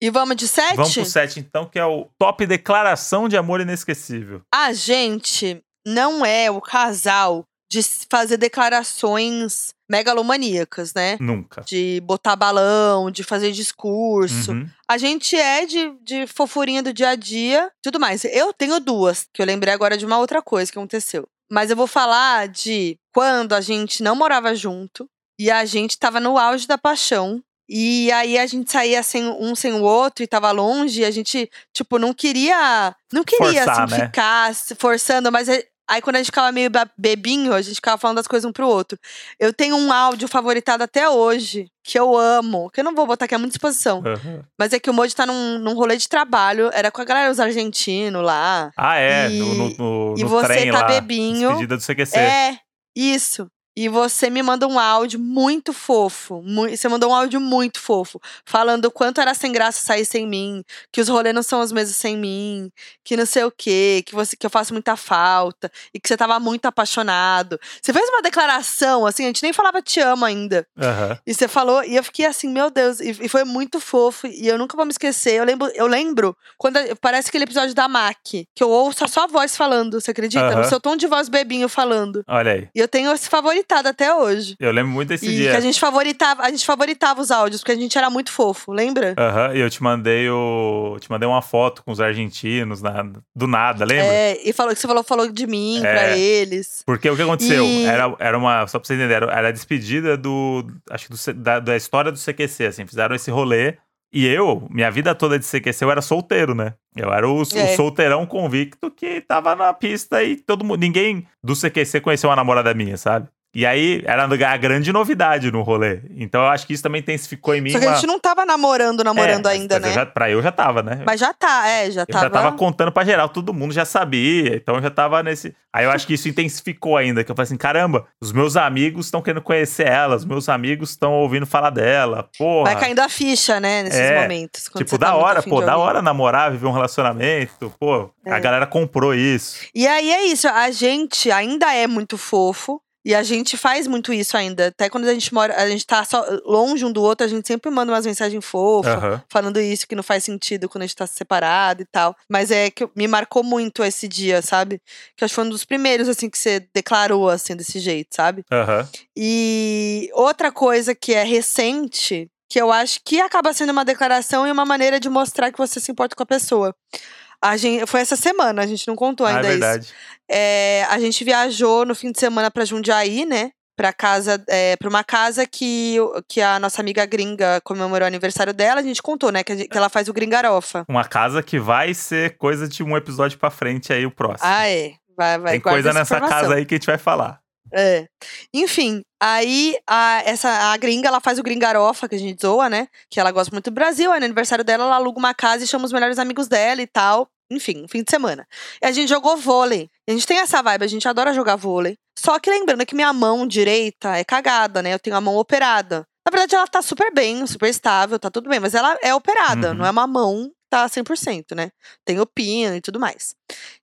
E vamos de sete? Vamos pro set, então, que é o top declaração de amor inesquecível. A gente não é o casal de fazer declarações megalomaníacas, né? Nunca. De botar balão, de fazer discurso. Uhum. A gente é de, de fofurinha do dia a dia, tudo mais. Eu tenho duas, que eu lembrei agora de uma outra coisa que aconteceu. Mas eu vou falar de quando a gente não morava junto e a gente tava no auge da paixão. E aí a gente saía sem um sem o outro e tava longe, e a gente, tipo, não queria. Não queria, Forçar, assim, né? ficar forçando, mas é- aí quando a gente ficava meio bebinho, a gente ficava falando das coisas um pro outro. Eu tenho um áudio favoritado até hoje, que eu amo, que eu não vou botar aqui, é muita exposição. Uhum. Mas é que o Moji tá num, num rolê de trabalho, era com a galera, os argentinos lá. Ah, é, E- no, no, no, e você trem tá lá. bebinho. Despedida do CQC. É, isso. E você me manda um áudio muito fofo. mu- você mandou um áudio muito fofo. Falando o quanto era sem graça sair sem mim. Que os rolês não são os mesmos sem mim. Que não sei o quê. Que, você, que eu faço muita falta. E que você tava muito apaixonado. Você fez uma declaração, assim, a gente nem falava te amo ainda. Aham. E você falou, e eu fiquei assim, meu Deus, e, e foi muito fofo, e eu nunca vou me esquecer. Eu lembro, eu lembro quando parece aquele episódio da Mac, que eu ouço a sua voz falando, você acredita? No seu tom de voz bebinho falando. Olha aí. E eu tenho esse favoritado até hoje. Eu lembro muito desse e dia. que a gente favoritava, a gente favoritava os áudios, porque a gente era muito fofo, lembra? Aham, e eu te mandei o. Te mandei uma foto com os argentinos na- do nada, lembra? É, e falou que você falou, falou de mim É. pra eles. Porque o que aconteceu? E- Era, era uma. Só pra você entender, era a despedida do. Acho que do da, da história do CQC, assim. Fizeram esse rolê. E eu, minha vida toda de CQC, eu era solteiro, né? Eu era o, o É. solteirão convicto que tava na pista e todo mundo. Ninguém do CQC conheceu uma namorada minha, sabe? E aí era a grande novidade no rolê. Então eu acho que isso também intensificou em mim. Só que a uma- gente não tava namorando, namorando É, ainda, mas eu né? já- pra eu já tava, né? Mas já tá, é, já Eu tava. já tava contando pra geral, todo mundo já sabia, então eu já tava nesse. Aí eu acho que isso intensificou ainda, que eu falei assim: caramba, os meus amigos estão querendo conhecer ela, os meus amigos estão ouvindo falar dela, porra. Vai caindo a ficha, né, nesses É, momentos. Tipo, tá da muito hora, pô, da hora namorar, viver um relacionamento, pô, a É. galera comprou isso. E aí é isso, a gente ainda é muito fofo. E a gente faz muito isso ainda. Até quando a gente mora, a gente tá só longe um do outro, a gente sempre manda umas mensagens fofas, Aham. falando isso que não faz sentido quando a gente tá separado e tal. Mas é que me marcou muito esse dia, sabe? Que acho que foi um dos primeiros, assim, que você declarou, assim, desse jeito, sabe? Aham. E outra coisa que é recente, que eu acho que acaba sendo uma declaração e uma maneira de mostrar que você se importa com a pessoa. A gente, foi essa semana, a gente não contou Ah, é ainda isso. verdade. É, a gente viajou no fim de semana pra Jundiaí, né? Pra casa, é, pra uma casa que, que a nossa amiga gringa comemorou o aniversário dela. A gente contou, né? Que, gente- que ela faz o gringarofa. Uma casa que vai ser coisa de um episódio pra frente aí, o próximo. Ah, é. Vai, vai. Tem coisa essa nessa casa aí que a gente vai falar. É. Enfim, aí a, essa, a gringa, ela faz o gringarofa, que a gente zoa, né? Que ela gosta muito do Brasil. Aí no aniversário dela, ela aluga uma casa e chama os melhores amigos dela e tal. Enfim, fim de semana. E a gente jogou vôlei. A gente tem essa vibe, a gente adora jogar vôlei. Só que lembrando que minha mão direita é cagada, né? Eu tenho a mão operada. Na verdade, ela tá super bem, super estável, tá tudo bem. Mas ela é operada, Uhum. não é uma mão que tá 100%, né? Tem o pino e tudo mais.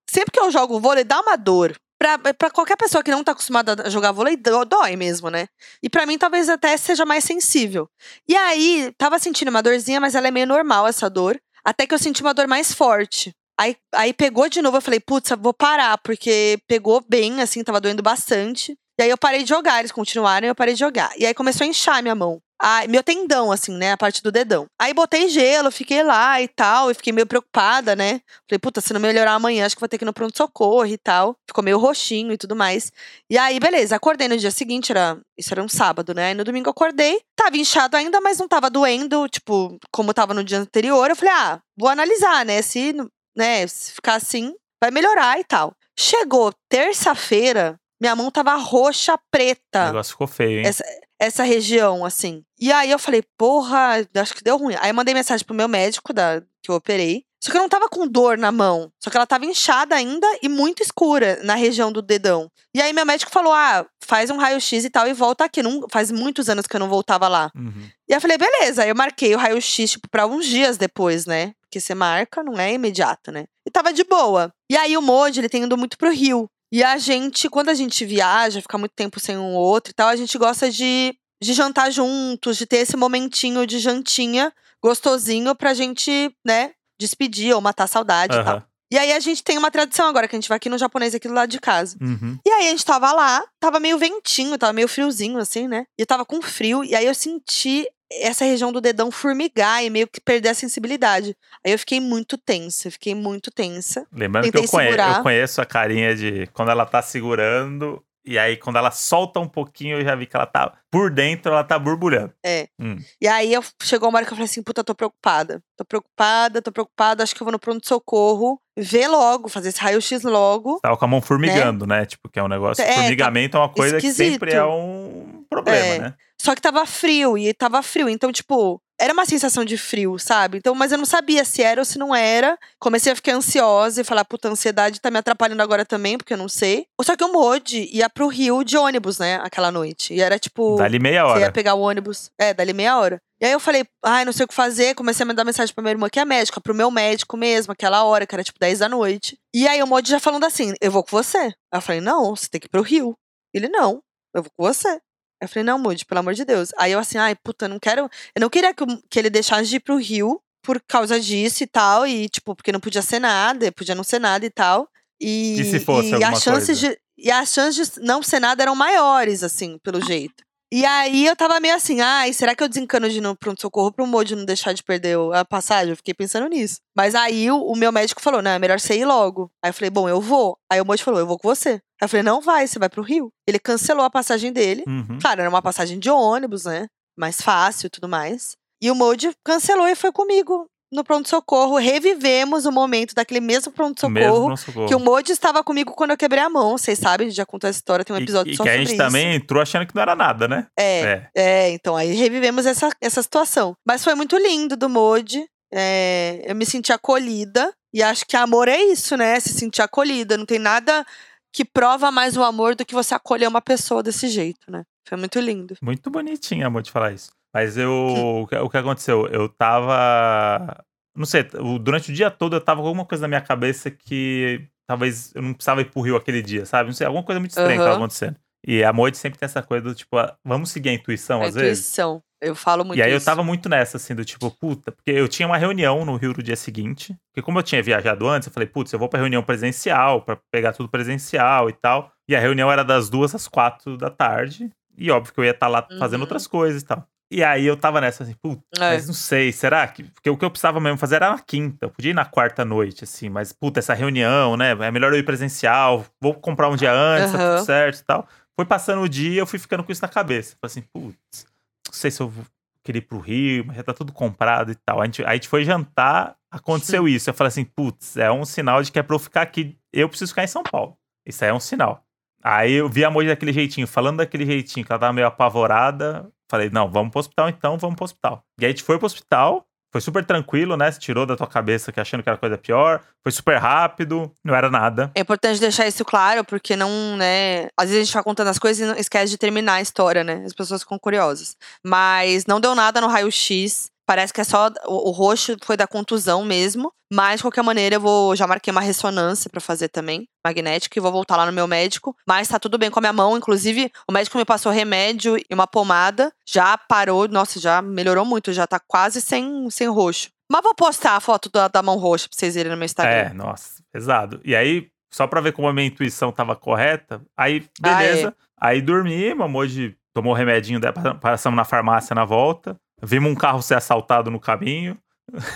Sempre que eu jogo vôlei, dá uma dor. Pra, pra qualquer pessoa que não tá acostumada a jogar vôlei, dó- dói mesmo, né? E pra mim, talvez até seja mais sensível. E aí, tava sentindo uma dorzinha, mas ela é meio normal, essa dor. Até que eu senti uma dor mais forte. Aí, aí pegou de novo, eu falei, putz, vou parar, porque pegou bem, assim, tava doendo bastante. E aí eu parei de jogar, eles continuaram e eu parei de jogar. E aí começou a inchar minha mão. Ah, meu tendão, assim, né? A parte do dedão. Aí botei gelo, fiquei lá e tal, e fiquei meio preocupada, né? Falei, puta, se não melhorar amanhã, acho que vou ter que ir no pronto-socorro e tal. Ficou meio roxinho e tudo mais. E aí, beleza, acordei no dia seguinte, era. Isso era um sábado, né? Aí no domingo eu acordei, tava inchado ainda, mas não tava doendo, tipo, como tava no dia anterior. Eu falei, ah, vou analisar, né? Se, né, se ficar assim, vai melhorar e tal. Chegou terça-feira, minha mão tava roxa, preta. O negócio ficou feio, hein? Essa, essa região, assim. E aí eu falei, porra, acho que deu ruim. Aí eu mandei mensagem pro meu médico da, que eu operei. Só que eu não tava com dor na mão. Só que ela tava inchada ainda e muito escura na região do dedão. E aí meu médico falou: ah, faz um raio-x e tal e volta aqui. Não, faz muitos anos que eu não voltava lá. Uhum. E aí eu falei, beleza. Aí eu marquei o raio-x, tipo, pra uns dias depois, né? Porque você marca, não é imediato, né? E tava de boa. E aí o Moji, ele tem indo muito pro Rio. E a gente, quando a gente viaja, fica muito tempo sem um outro e tal, a gente gosta de, de jantar juntos, de ter esse momentinho de jantinha gostosinho pra gente, né, despedir ou matar a saudade e tal. E aí a gente tem uma tradição agora, que a gente vai aqui no japonês aqui do lado de casa. Uhum. E aí a gente tava lá, tava meio ventinho, tava meio friozinho, assim, né? E eu tava com frio, e aí eu senti essa região do dedão formigar e meio que perder a sensibilidade. Aí eu fiquei muito tensa, fiquei muito tensa. Lembrando Tentei que eu, conhe- eu conheço a carinha de quando ela tá segurando, e aí quando ela solta um pouquinho, eu já vi que ela tá por dentro, ela tá borbulhando. É. Hum. E aí eu, chegou uma hora que eu falei assim, puta, tô preocupada. Tô preocupada, tô preocupada, acho que eu vou no pronto-socorro, ver logo, fazer esse raio-x logo. Tava com a mão formigando, né? Tipo, que é um negócio. É, tá formigamento é uma coisa que esquisito. sempre é um problema, É. né? Só que tava frio, e tava frio. Então, tipo, era uma sensação de frio, sabe? Então, mas eu não sabia se era ou se não era. Comecei a ficar ansiosa e falar, puta, a ansiedade tá me atrapalhando agora também, porque eu não sei. Só que o Modi ia pro Rio de ônibus, né? Aquela noite. E era tipo. Dali meia Você ia hora. pegar o ônibus. É, dali meia hora. E aí eu falei, ai, não sei o que fazer. Comecei a mandar mensagem pra minha irmã, que é médica, pro meu médico mesmo, aquela hora, que era tipo 10 da noite. E aí o Modi já falando assim: eu vou com você. Aí eu falei, não, você tem que ir pro Rio. Ele, não, eu vou com você. Eu falei, não, Moody, pelo amor de Deus. Aí eu assim, ai, puta, não quero. Eu não queria que, que ele deixasse de ir pro Rio por causa disso e tal. E, tipo, porque não podia ser nada, podia não ser nada e tal. E, E se fosse e alguma coisa? de. E as chances de não ser nada eram maiores, assim, pelo jeito. E aí eu tava meio assim, ai, será que eu desencano de ir no pronto-socorro pro Moody não deixar de perder a passagem? Eu fiquei pensando nisso. Mas aí o, o meu médico falou, não, é melhor você ir logo. Aí eu falei, bom, eu vou. Aí o Moody falou, eu vou com você. Aí eu falei, não vai, você vai pro Rio. Ele cancelou a passagem dele. Uhum. Claro, era uma passagem de ônibus, né? Mais fácil e tudo mais. E o Moody cancelou e foi comigo no pronto-socorro. Revivemos o momento daquele mesmo pronto-socorro. socorro. Que o Moody estava comigo quando eu quebrei a mão. Vocês sabem, a gente já contou essa história, tem um E- episódio e, só que a gente isso. também entrou achando que não era nada, né? É, É. é, então aí revivemos essa, essa situação. Mas foi muito lindo do Moody. É, eu me senti acolhida. E acho que amor é isso, né? Se sentir acolhida. Não tem nada que prova mais o amor do que você acolher uma pessoa desse jeito, né? Foi muito lindo. Muito bonitinho, amor, de falar isso. Mas eu. o que- aconteceu? Eu tava. Não sei, durante o dia todo eu tava com alguma coisa na minha cabeça que talvez eu não precisava ir pro Rio aquele dia, sabe? Não sei, alguma coisa muito estranha que tava acontecendo. E a Moide sempre tem essa coisa do tipo, ah, vamos seguir a intuição a às vezes. intuição. Eu falo muito E aí eu isso. tava muito nessa, assim, do tipo, puta, porque eu tinha uma reunião no Rio no dia seguinte. Porque como eu tinha viajado antes, eu falei, putz, eu vou pra reunião presencial, pra pegar tudo presencial e tal. E a reunião era das duas às quatro da tarde. E óbvio que eu ia estar lá fazendo Uhum. outras coisas e tal. E aí eu tava nessa, assim, putz, É. mas não sei, será que. Porque o que eu precisava mesmo fazer era na quinta. Eu podia ir na quarta noite, assim, mas, puta, essa reunião, né? É melhor eu ir presencial, vou comprar um dia antes, tá Aham. tudo certo e tal. Foi passando o dia, eu fui ficando com isso na cabeça. Falei assim, putz, não sei se eu querer ir pro Rio, mas já tá tudo comprado e tal. A gente, a gente foi jantar, aconteceu isso. Eu falei assim, putz, é um sinal de que é pra eu ficar aqui, eu preciso ficar em São Paulo. Isso aí é um sinal. Aí eu vi a Moji daquele jeitinho, falando daquele jeitinho, que ela tava meio apavorada. Falei, não, vamos pro hospital então, vamos pro hospital. E aí a gente foi pro hospital, foi super tranquilo, né? Você tirou da tua cabeça que achando que era coisa pior. Foi super rápido, não era nada. É importante deixar isso claro, porque não, né? Às vezes a gente vai contando as coisas e esquece de terminar a história, né? As pessoas ficam curiosas. Mas não deu nada no raio-x. Parece que é só. O, o roxo foi da contusão mesmo. Mas, de qualquer maneira, eu vou. Já marquei uma ressonância pra fazer também, magnética, e vou voltar lá no meu médico. Mas tá tudo bem com a minha mão. Inclusive, o médico me passou remédio e uma pomada. Já parou, nossa, já melhorou muito, já tá quase sem, sem roxo. Mas vou postar a foto da, da mão roxa pra vocês verem no meu Instagram. É, nossa, pesado. E aí, só pra ver como a minha intuição tava correta, aí, beleza. Aí dormimos, a Moji tomou o remedinho dela, passamos na farmácia na volta. Vimos um carro ser assaltado no caminho.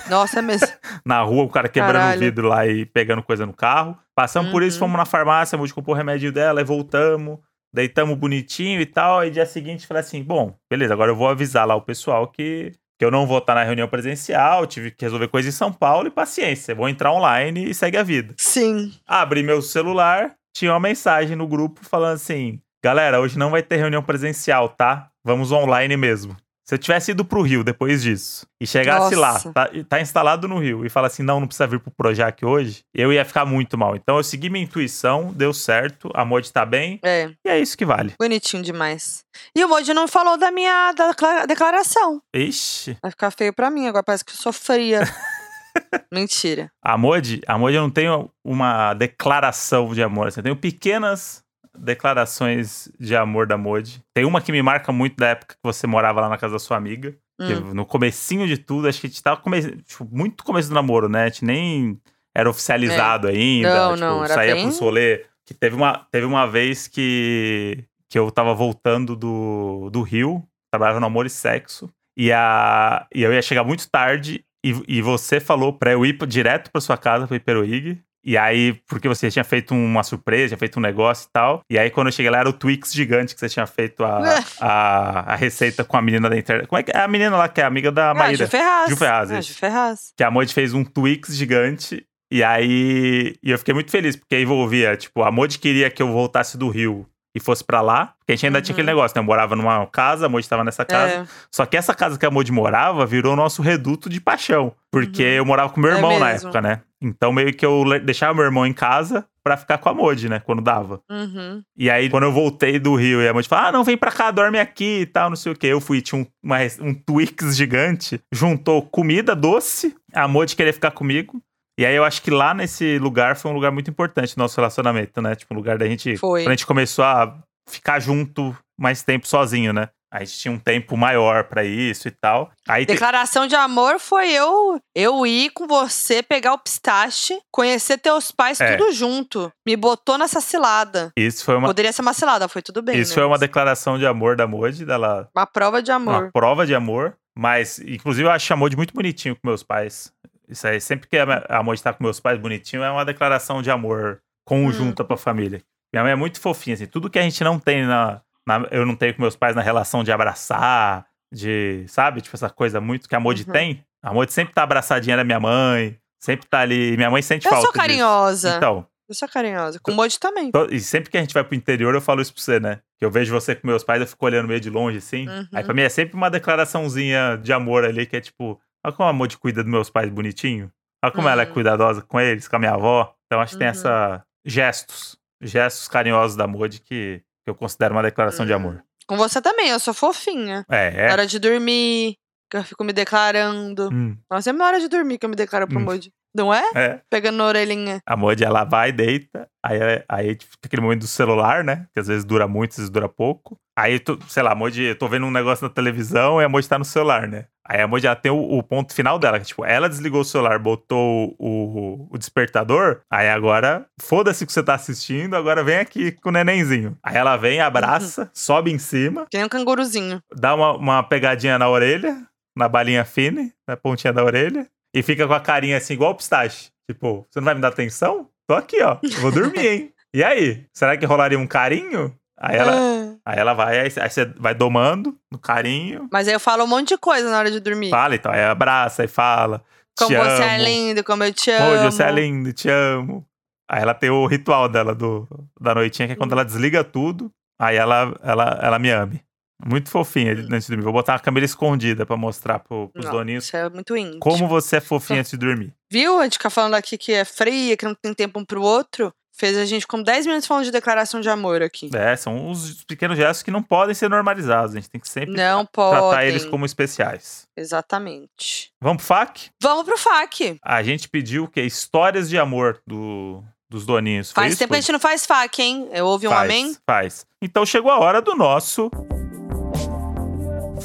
Nossa, é mesmo. na rua, o cara quebrando Caralho. o vidro lá e pegando coisa no carro. Passamos por isso, Uhum. fomos na farmácia, comprou o remédio dela e voltamos. Deitamos bonitinho e tal. Aí dia seguinte falei assim: bom, beleza, agora eu vou avisar lá o pessoal que, que eu não vou estar na reunião presencial, tive que resolver coisa em São Paulo e paciência. Vou entrar online e segue a vida. Sim. Abri meu celular, tinha uma mensagem no grupo falando assim: galera, hoje não vai ter reunião presencial, tá? Vamos online mesmo. Se eu tivesse ido pro Rio depois disso e chegasse Nossa. lá, tá, tá instalado no Rio, e fala assim: não, não precisa vir pro Projac hoje, eu ia ficar muito mal. Então eu segui minha intuição, deu certo, a Mod tá bem, É. e é isso que vale. Bonitinho demais. E o Moji não falou da minha da declara- declaração. Ixi. Vai ficar feio pra mim, agora parece que eu sou fria. Mentira. A Mod, a Mod eu não tenho uma declaração de amor, assim, eu tenho pequenas declarações de amor da Mod. Tem uma que me marca muito da época que você morava lá na casa da sua amiga. Hum. no comecinho de tudo, acho que a gente tava come... tipo, muito começo do namoro, né? A gente nem era oficializado ainda. É. Não, tipo, não, era saía bem- pros rolê. Que teve uma, teve uma vez que, que eu tava voltando do, do Rio, trabalhava no amor e sexo, e, a, e eu ia chegar muito tarde, e, e você falou pra eu ir direto pra sua casa, pra Iperuígue. E aí, porque você tinha feito uma surpresa, tinha feito um negócio e tal. E aí, quando eu cheguei lá, era o Twix gigante que você tinha feito a, a, a receita com a menina da internet. Como é que é a menina lá que é amiga da Ah, Maíra? Ju Ferraz. Gil Ferraz, Ah, Ferraz. que a Mod fez um Twix gigante. E aí. E eu fiquei muito feliz, porque envolvia, tipo, a Mod queria que eu voltasse do Rio e fosse pra lá. Porque a gente ainda tinha Uhum. aquele negócio, né? Eu morava numa casa, a Mod tava nessa casa. É. Só que essa casa que a Mod morava virou nosso reduto de paixão. Porque eu morava com meu É irmão na mesmo. época, né? Então meio que eu deixava meu irmão em casa pra ficar com a Mod, né? Quando dava. Uhum. E aí, quando eu voltei do Rio e a mãe falou: Ah, não, vem pra cá, dorme aqui e tal, não sei o quê. Eu fui, tinha um, uma um Twix gigante, juntou comida doce, a Modi queria ficar comigo. E aí eu acho que lá nesse lugar foi um lugar muito importante no nosso relacionamento, né? Tipo, um lugar da gente. Foi. Quando a gente começou a ficar junto mais tempo sozinho, né? A gente tinha um tempo maior pra isso e tal. Aí te- Declaração de amor foi eu eu ir com você, pegar o pistache, conhecer teus pais É. tudo junto. Me botou nessa cilada. isso foi uma, Poderia ser uma cilada, foi tudo bem. isso né? foi uma declaração de amor da Modi, dela Uma prova de amor. uma prova de amor. Mas, inclusive, eu acho chamou de muito bonitinho com meus pais. Isso aí, sempre que a a Amor está com meus pais bonitinho, é uma declaração de amor conjunta pra família. Minha mãe é muito fofinha, assim. Tudo que a gente não tem na, na- Eu não tenho com meus pais na relação de abraçar, de. Sabe? Tipo, essa coisa muito que a Modi Uhum. tem. A Modi sempre tá abraçadinha da minha mãe, sempre tá ali. Minha mãe sente Eu falta. sou disso. carinhosa. Então. Eu sou carinhosa. Com o também. To- E sempre que a gente vai pro interior, eu falo isso pra você, né? Que eu vejo você com meus pais, eu fico olhando meio de longe, assim. Uhum. Aí pra mim é sempre uma declaraçãozinha de amor ali, que é tipo, olha como a Modi cuida dos meus pais bonitinho. Olha como ela é Uhum. cuidadosa com eles, com a minha avó. Então acho que tem Uhum. essa gestos, gestos carinhosos da Modi que, que eu considero uma declaração de Uhum. amor. Com você também, eu sou fofinha. É, Na é. hora de dormir, que eu fico me declarando. Hum, Nossa, é na hora de dormir que eu me declaro pro Hum. Moji. Não é? é. Pegando na orelhinha. A Modi, ela vai, deita, aí, aí fica aquele momento do celular, né? Que às vezes dura muito, às vezes dura pouco. Aí, tu, sei lá, a Modi, eu tô vendo um negócio na televisão e a Modi tá no celular, né? Aí a Modi, ela tem o, o ponto final dela, que tipo, ela desligou o celular, botou o, o despertador, aí agora, foda-se que você tá assistindo, agora vem aqui com o nenenzinho. Aí ela vem, abraça, sobe em cima, Que nem um canguruzinho. dá uma, uma pegadinha na orelha, na balinha fine, na pontinha da orelha, e fica com a carinha assim, igual o pistache. Tipo, você não vai me dar atenção? Tô aqui, ó. Vou dormir, hein? E aí? Será que rolaria um carinho? Aí ela, Ah. aí ela vai, aí você vai domando no carinho. Mas aí eu falo um monte de coisa na hora de dormir. Fala, então. Aí abraça, aí fala. Como você é amo. lindo, como eu te amo. Hoje você é lindo, te amo. Aí ela tem o ritual dela do, da noitinha, que é quando ela desliga tudo, aí ela, ela, ela me ame. Muito fofinha antes de dormir. Vou botar uma câmera escondida pra mostrar pro, pros Não, doninhos Isso é muito íntimo. como você é fofinha antes de dormir. Viu? A gente fica falando aqui que é fria, que não tem tempo um pro outro. Fez a gente com 10 minutos falando de declaração de amor aqui. É, são os pequenos gestos que não podem ser normalizados. A gente tem que sempre Não tratar podem. eles como especiais. Exatamente. Vamos pro FAQ? Vamos pro FAQ. A gente pediu o quê? Histórias de amor do, dos doninhos. Foi Faz isso, tempo que a gente não faz FAQ, hein? Eu ouvi um faz, amém? Faz. Então chegou a hora do nosso.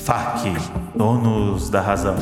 FAQ, donos da razão.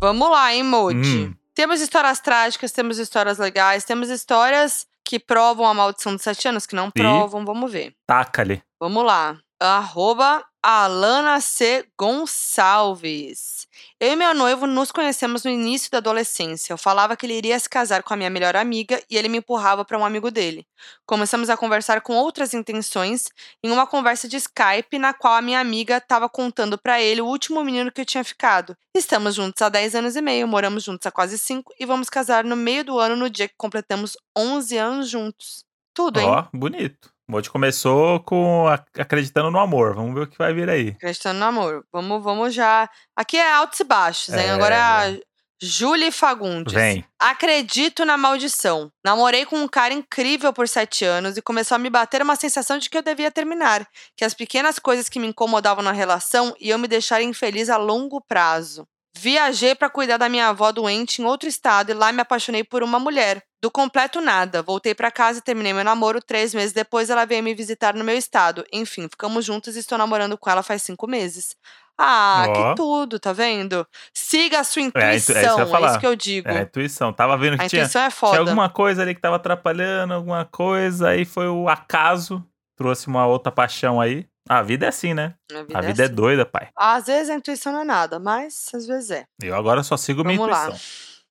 Vamos lá, hein, Modi? Hum. Temos histórias trágicas, temos histórias legais, temos histórias que provam a maldição dos sete anos, que não provam. Vamos ver. Taca-lhe. Vamos lá. Arroba Alana C. Gonçalves. Eu e meu noivo nos conhecemos no início da adolescência. Eu falava que ele iria se casar com a minha melhor amiga e ele me empurrava para um amigo dele. Começamos a conversar com outras intenções em uma conversa de Skype na qual a minha amiga estava contando para ele o último menino que eu tinha ficado. Estamos juntos há 10 anos e meio, moramos juntos há quase 5 e vamos casar no meio do ano no dia que completamos 11 anos juntos. Tudo, hein? Ó, bonito. Modi começou com a- acreditando no amor. Vamos ver o que vai vir aí. Acreditando no amor. Vamos, vamos já. Aqui é altos e baixos, hein? É, Agora é a Júlia Fagundes. Vem. Acredito na maldição. Namorei com um cara incrível por sete anos e começou a me bater uma sensação de que eu devia terminar. Que as pequenas coisas que me incomodavam na relação iam me deixar infeliz a longo prazo. Viajei para cuidar da minha avó doente em outro estado e lá me apaixonei por uma mulher. Do completo nada. Voltei para casa e terminei meu namoro. Três meses depois, ela veio me visitar no meu estado. Enfim, ficamos juntos e estou namorando com ela faz cinco meses. Ah, Ó. que tudo, tá vendo? Siga a sua É, isso- é isso intuição, é, isso que eu digo. É a intuição. Tava vendo que a tinha, intuição é tinha alguma coisa ali que tava atrapalhando, alguma coisa. Aí foi o acaso. Trouxe uma outra paixão aí. A vida é assim, né? A vida, A vida é assim. doida, pai. Às vezes a intuição não é nada, mas às vezes é. Eu agora só sigo minha Vamos lá. intuição.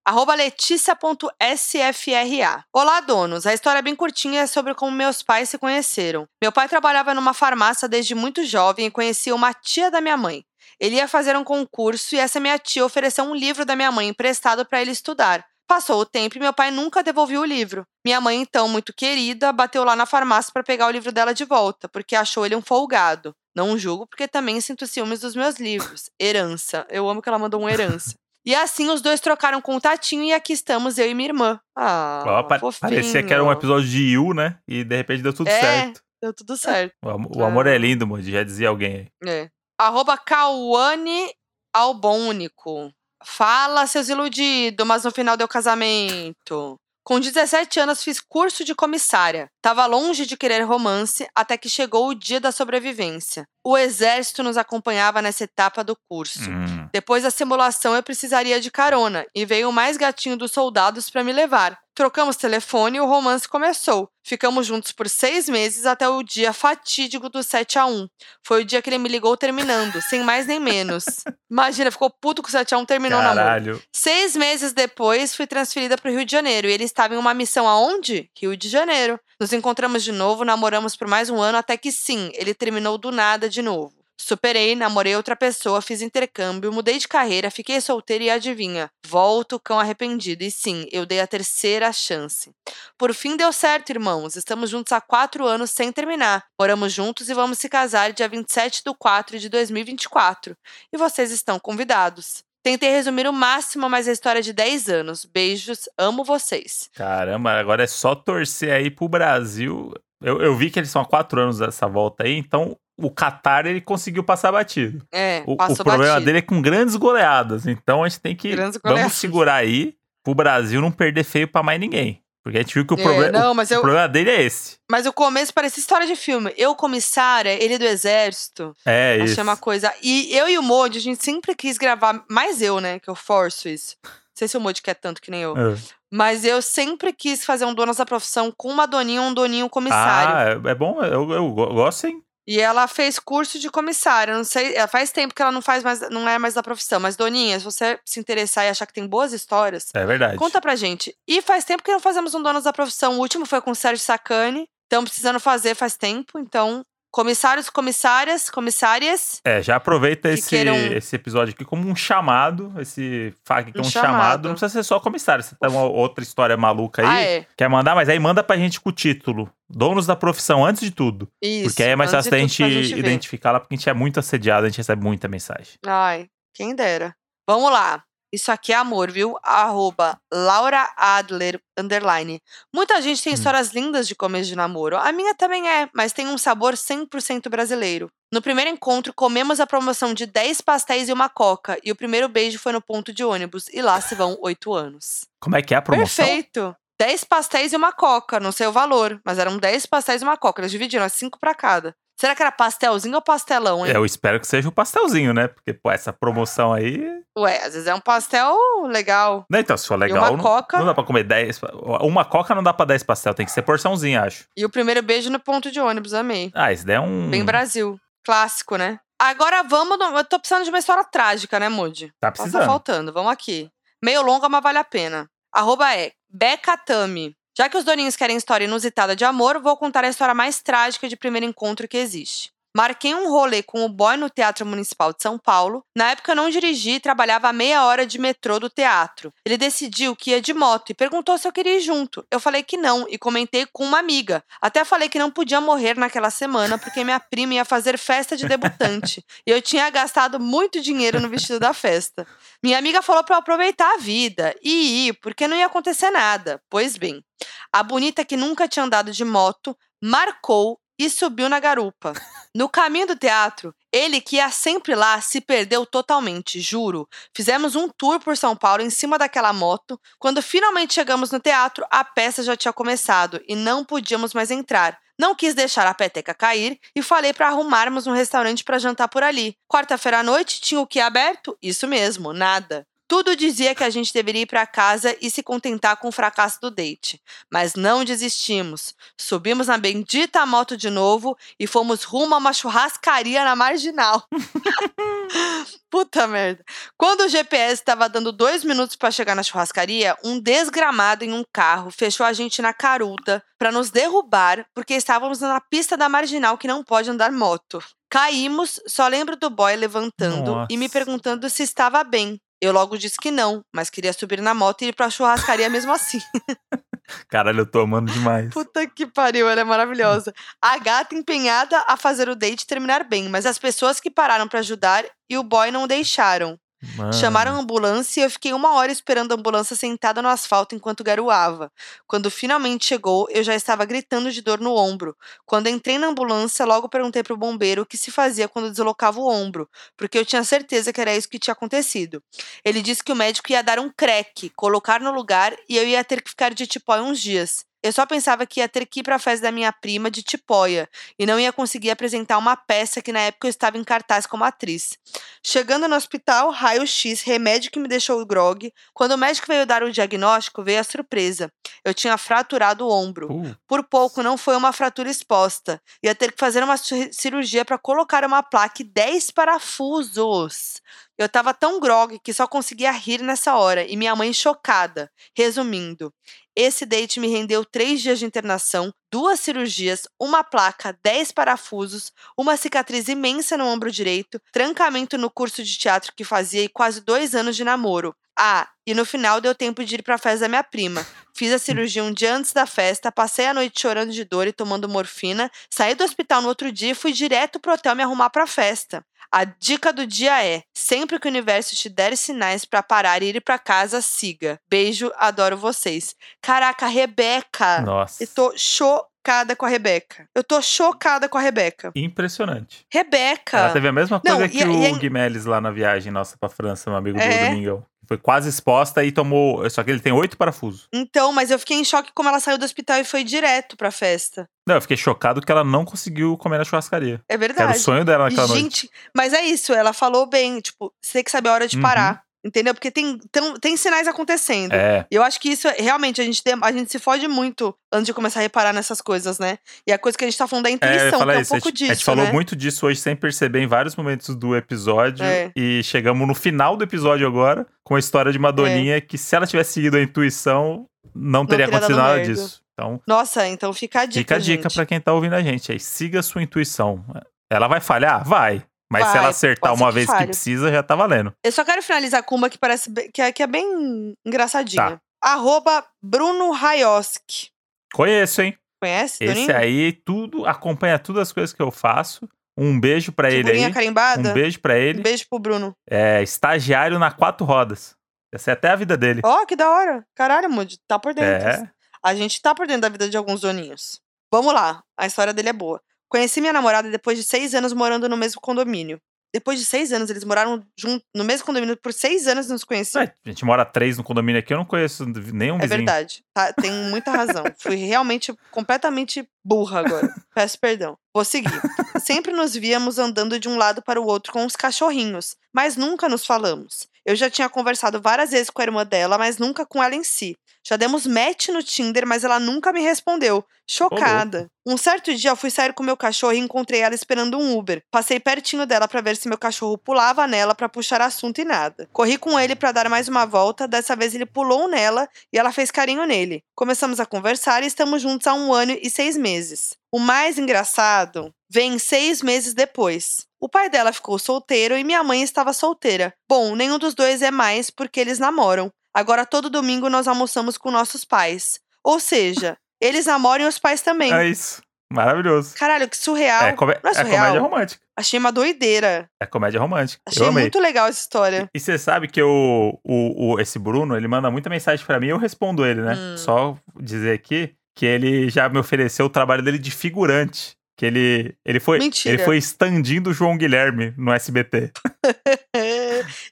Arroba letícia.sfra. Olá, donos. A história é bem curtinha é sobre como meus pais se conheceram. Meu pai trabalhava numa farmácia desde muito jovem e conhecia uma tia da minha mãe. Ele ia fazer um concurso e essa minha tia ofereceu um livro da minha mãe emprestado para ele estudar. Passou o tempo e meu pai nunca devolveu o livro. Minha mãe, então, muito querida, bateu lá na farmácia para pegar o livro dela de volta, porque achou ele um folgado. Não julgo, porque também sinto ciúmes dos meus livros. Herança. Eu amo que ela mandou um herança. E assim os dois trocaram contatinho e aqui estamos, eu e minha irmã. Ah, Ó, pa- parecia que era um episódio de You, né? E de repente deu tudo É. certo. Deu tudo certo. O, am- o amor é lindo, Modi. Já dizia alguém aí. É. Arroba Cauane Albônico. Fala, seus iludidos, mas no final deu casamento. Com 17 anos fiz curso de comissária. Tava longe de querer romance até que chegou o dia da sobrevivência. O exército nos acompanhava nessa etapa do curso. Hum. Depois da simulação, eu precisaria de carona e veio o mais gatinho dos soldados para me levar. Trocamos telefone e o romance começou. Ficamos juntos por seis meses até o dia fatídico do 7 a 1 Foi o dia que ele me ligou terminando, sem mais nem menos. Imagina, ficou puto com o 7 a 1 terminou o namoro. Caralho. Seis meses depois, fui transferida para o Rio de Janeiro e ele estava em uma missão aonde? Rio de Janeiro. Nos encontramos de novo, namoramos por mais um ano, até que sim, ele terminou do nada de novo. Superei, namorei outra pessoa, fiz intercâmbio, mudei de carreira, fiquei solteira e adivinha, volto cão arrependido. E sim, eu dei a terceira chance. Por fim deu certo, irmãos. Estamos juntos há quatro anos sem terminar. Moramos juntos e vamos se casar dia 27 de 4 de 2024. E vocês estão convidados. Tentei resumir o máximo, mas a história é de 10 anos. Beijos, amo vocês. Caramba, agora é só torcer aí pro Brasil. Eu, eu vi que eles são há quatro anos dessa volta aí, então o Qatar ele conseguiu passar batido. É, O, o problema batido. dele é com grandes goleadas, então a gente tem que vamos segurar aí pro Brasil não perder feio pra mais ninguém. Porque a gente viu que o, É, proble- não, o- eu- problema dele é esse. Mas o começo parecia história de filme. Eu, comissária, ele do exército. É isso. Achei uma coisa. E eu e o Modi, a gente sempre quis gravar. Mais eu, né? Que eu forço isso. Não sei se o Modi quer tanto que nem eu. É. Mas eu sempre quis fazer um Donas da Profissão com uma doninha um doninho comissário. Ah, é, é bom, eu, eu go- gosto, hein? E ela fez curso de comissária. Não sei, ela faz tempo que ela não faz mais, não é mais da profissão. Mas, Doninha, se você se interessar e achar que tem boas histórias, É verdade. conta pra gente. E faz tempo que não fazemos um Donas da Profissão. O último foi com o Sérgio Sacani. Estamos precisando fazer faz tempo. Então, comissários, comissárias, comissárias. É, já aproveita que esse, queiram- esse episódio aqui como um chamado. Esse FAQ que é Um um chamado. chamado. Não precisa ser só comissário. Você tem uma outra história maluca aí. Ah, é. Quer mandar, mas aí manda pra gente com o título. Donos da profissão, antes de tudo. Isso. porque aí é mais fácil da tudo, gente, gente identificar lá, porque a gente é muito assediado, a gente recebe muita mensagem. Ai, quem dera. Vamos lá. Isso aqui é amor, viu? Arroba Laura Adler, underline. Muita gente tem Hum. histórias lindas de começo de namoro. A minha também é, mas tem um sabor 100% brasileiro. No primeiro encontro, comemos a promoção de 10 pastéis e uma coca. E o primeiro beijo foi no ponto de ônibus. E lá se vão 8 anos. Como é que é a promoção? Perfeito! 10 pastéis e uma coca, não sei o valor, mas eram 10 pastéis e uma coca. Eles dividiram, é 5 pra cada. Será que era pastelzinho ou pastelão, hein? É, eu espero que seja o pastelzinho, né? Porque, pô, essa promoção aí. Ué, às vezes é um pastel legal. Não, então, se for legal. uma não, coca. não dá pra comer 10. Uma coca não dá pra 10 pastel, tem que ser porçãozinha, acho. E o primeiro beijo no ponto de ônibus, amei. Ah, esse daí é um. Bem Brasil. Clássico, né? Agora vamos. No... Eu tô precisando de uma história trágica, né, Moody? Tá Só precisando. Tá faltando. Vamos aqui. Meio longa, mas vale a pena. Arroba é Becatami. Já que os doninhos querem história inusitada de amor, vou contar a história mais trágica de primeiro encontro que existe. Marquei um rolê com o boy no Teatro Municipal de São Paulo. Na época eu não dirigi e trabalhava a meia hora de metrô do teatro. Ele decidiu que ia de moto e perguntou se eu queria ir junto. Eu falei que não e comentei com uma amiga. Até falei que não podia morrer naquela semana porque minha prima ia fazer festa de debutante. e eu tinha gastado muito dinheiro no vestido da festa. Minha amiga falou para eu aproveitar a vida e ir porque não ia acontecer nada. Pois bem, a bonita que nunca tinha andado de moto marcou e subiu na garupa. No caminho do teatro, ele que ia sempre lá se perdeu totalmente, juro. Fizemos um tour por São Paulo em cima daquela moto. Quando finalmente chegamos no teatro, a peça já tinha começado e não podíamos mais entrar. Não quis deixar a peteca cair e falei para arrumarmos um restaurante para jantar por ali. Quarta-feira à noite tinha o que aberto? Isso mesmo, nada. Tudo dizia que a gente deveria ir para casa e se contentar com o fracasso do date. Mas não desistimos. Subimos na bendita moto de novo e fomos rumo a uma churrascaria na marginal. Puta merda. Quando o GPS estava dando dois minutos para chegar na churrascaria, um desgramado em um carro fechou a gente na caruda para nos derrubar porque estávamos na pista da marginal que não pode andar moto. Caímos, só lembro do boy levantando e me Nossa. perguntando se estava bem. Eu logo disse que não, mas queria subir na moto e ir pra churrascaria mesmo assim. Caralho, eu tô amando demais. Puta que pariu, ela é maravilhosa. A gata empenhada a fazer o date terminar bem, mas as pessoas que pararam pra ajudar e o boy não deixaram. Mano. Chamaram a ambulância e eu fiquei uma hora esperando a ambulância sentada no asfalto enquanto garoava. Quando finalmente chegou, eu já estava gritando de dor no ombro. Quando entrei na ambulância, logo perguntei pro bombeiro o que se fazia quando deslocava o ombro, porque eu tinha certeza que era isso que tinha acontecido. Ele disse que o médico ia dar um creque, colocar no lugar e eu ia ter que ficar de tipóia uns dias. Eu só pensava que ia ter que ir pra festa da minha prima de tipóia e não ia conseguir apresentar uma peça que na época eu estava em cartaz como atriz. Chegando no hospital, raio-x, remédio que me deixou grog. Quando o médico veio dar o diagnóstico, veio a surpresa. Eu tinha fraturado o ombro. Uh, Por pouco não foi uma fratura exposta. Ia ter que fazer uma ci- cirurgia para colocar uma placa e 10 parafusos. Eu tava tão grog que só conseguia rir nessa hora e minha mãe chocada. Resumindo, esse date me rendeu três dias de internação, duas cirurgias, uma placa, 10 parafusos, uma cicatriz imensa no ombro direito, trancamento no curso de teatro que fazia e quase dois anos de namoro. Ah, e no final deu tempo de ir pra festa da minha prima. Fiz a cirurgia um dia antes da festa, passei a noite chorando de dor e tomando morfina, saí do hospital no outro dia e fui direto pro hotel me arrumar pra festa. A dica do dia é: sempre que o universo te der sinais pra parar e ir pra casa, siga. Beijo, adoro vocês. Caraca, Rebeca! nossa. Eu tô chocada com a Rebeca. Eu tô chocada com a Rebeca. Impressionante. Rebeca! Ela teve a mesma coisa Não, que e o e Guimeles lá na viagem nossa pra França, meu amigo do É? Domingão. Foi quase exposta e tomou. Só que ele tem oito parafusos. Então, mas eu fiquei em choque como ela saiu do hospital e foi direto pra festa. Não, eu fiquei chocado que ela não conseguiu comer na churrascaria. É Que era o verdade. sonho dela naquela noite. Gente, mas é isso, ela falou bem, tipo, você tem que saber a hora de Uhum. parar. Entendeu? Porque tem, tão- tem sinais acontecendo. É. E eu acho que isso, é- realmente, a gente, a gente se fode muito antes de começar a reparar nessas coisas, né? E a coisa que a gente tá falando da É, eu intuição, ia que é um isso. pouco a, gente, disso, a gente falou né? muito disso hoje sem perceber em vários momentos do episódio. É. E chegamos no final do episódio agora com a história de uma doninha que, se ela tivesse seguido a intuição, não teria teria acontecido nada merda. disso. Então, Nossa, então fica a dica, fica a dica pra quem tá ouvindo a gente aí. Siga a sua intuição. Ela vai falhar? Vai. Mas se Vai, ela acertar uma que vez que falhe. precisa, já tá valendo. Eu só quero finalizar com uma que parece que é, que é bem engraçadinha. Tá. Arroba Bruno Raioski. Conheço, hein? Conhece, Esse Doninho? aí, tudo, acompanha todas as coisas que eu faço. Um beijo pra ele aí. carimbada? Um beijo pra Um ele. beijo pro Bruno. É estagiário na quatro rodas. Essa é até a vida dele. Ó, que da hora. Caralho, Moody, tá por dentro. É. A gente tá por dentro da vida de alguns doninhos. Vamos lá, a história dele é boa. Conheci minha namorada depois de seis anos morando no mesmo condomínio. Depois de seis anos, eles moraram junto, no mesmo condomínio por seis anos e nos conheciam. Ué, a gente mora três no condomínio aqui, eu não conheço nenhum É vizinho. verdade. Tá, tem muita razão. Fui realmente completamente burra agora. Peço perdão. Vou seguir. sempre nos víamos andando de um lado para o outro com os cachorrinhos, mas nunca nos falamos. Eu já tinha conversado várias vezes com a irmã dela, mas nunca com ela em si. Já demos match no Tinder, mas ela nunca me respondeu. Chocada. Um certo dia eu fui sair com meu cachorro e encontrei ela esperando um Uber. Passei pertinho dela para ver se meu cachorro pulava nela para puxar assunto e nada. Corri com ele para dar mais uma volta, dessa vez ele pulou nela e ela fez carinho nele. Começamos a conversar e estamos juntos há um ano e seis meses. O mais engraçado vem seis meses depois. O pai dela ficou solteiro e minha mãe estava solteira. Bom, nenhum dos dois é mais porque eles namoram. Agora todo domingo nós almoçamos com nossos pais. Ou seja, eles namoram e os pais também. É isso. Maravilhoso. Caralho, que surreal. É, come- Não é é surreal? comédia romântica. Achei uma doideira. É comédia romântica. Achei muito legal essa história. E você sabe que o, o, o- esse Bruno, ele manda muita mensagem pra mim e eu respondo ele, né? Hum. Só dizer aqui que ele já me ofereceu o trabalho dele de figurante. Que ele, ele foi Mentira. ele foi standindo o João Guilherme no SBT.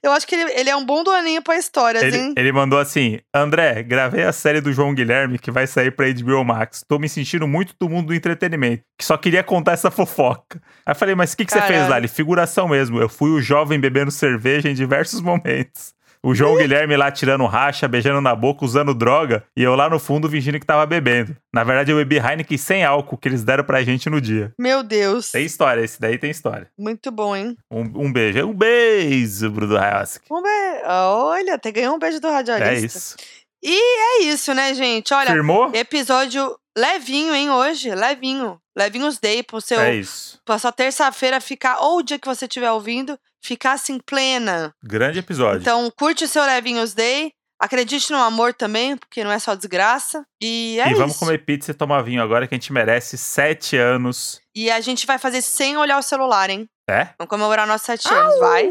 Eu acho que ele, ele é um bom doninho pra histórias, Ele, hein? ele mandou assim: André, gravei a série do João Guilherme que vai sair pra HBO Max. Tô me sentindo muito do mundo do entretenimento, que só queria contar essa fofoca. Aí eu falei, mas o que, que você fez lá? Ele, figuração mesmo. Eu fui o jovem bebendo cerveja em diversos momentos. O João Guilherme lá tirando racha, beijando na boca, usando droga, e eu lá no fundo fingindo que tava bebendo. Na verdade, eu bebi Heineken sem álcool que eles deram pra gente no dia. Meu Deus. Tem história, esse daí tem história. Muito bom, hein? Um, um beijo. Um beijo, Bruno Hayaski. Vamos ver. Olha, até ganhou um beijo do radialista. É isso. É isso, né, gente? Olha, Firmou? episódio levinho, hein, hoje? Levinho. Levinhos Day pro seu. É isso. Pra sua terça-feira ficar, ou o dia que você estiver ouvindo, ficar assim plena. Grande episódio. Então, curte o seu Levinhos Day. Acredite no amor também, porque não é só desgraça. E é e isso. vamos comer pizza e tomar vinho agora que a gente merece sete anos. E a gente vai fazer sem olhar o celular, hein? É? Vamos comemorar nossos sete anos, vai.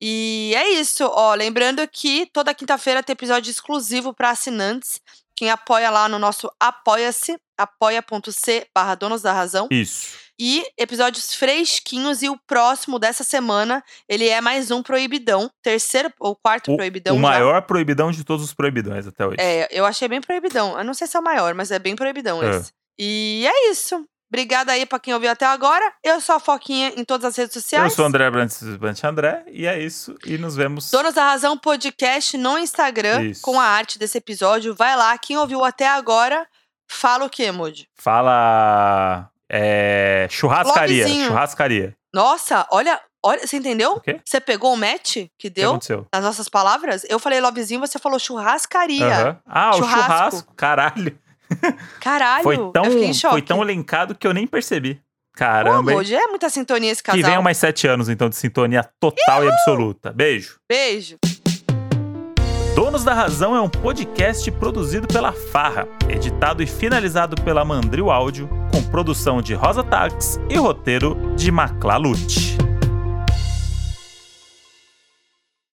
E é isso, ó. Lembrando que toda quinta-feira tem episódio exclusivo para assinantes. Quem apoia lá no nosso Apoia-se, apoia.c barra Donos da Razão. Isso. E episódios fresquinhos. E o próximo dessa semana, ele é mais um proibidão. Terceiro ou quarto O, proibidão o já. maior proibidão de todos os proibidões até hoje. É, eu achei bem proibidão. Eu não sei se é o maior, mas é bem proibidão É. esse. E é isso. Obrigada aí pra quem ouviu até agora. Eu sou a Foquinha em todas as redes sociais. Eu sou o André Brantes Brant André, e é isso. E nos vemos. Donos da Razão Podcast no Instagram Isso. com a arte desse episódio. Vai lá, quem ouviu até agora, fala o que, Moody? Fala. É, churrascaria. Lovezinho. Churrascaria. Nossa, olha, olha, você entendeu? O quê? Você pegou o match que que deu aconteceu? nas nossas palavras? Eu falei lovezinho, você falou churrascaria. Aham. Ah, Churrasco. o churrasco. Caralho. Caralho, Foi tão, fiquei em choque. foi tão elencado que eu nem percebi. Caramba. Moody, é muita sintonia esse que casal. venham mais sete anos, então, de sintonia total e absoluta. Beijo. Beijo. Donos da Razão é um podcast produzido pela Farra, editado e finalizado pela Mandril Áudio, com produção de Rosa Tax e roteiro de Maclalute.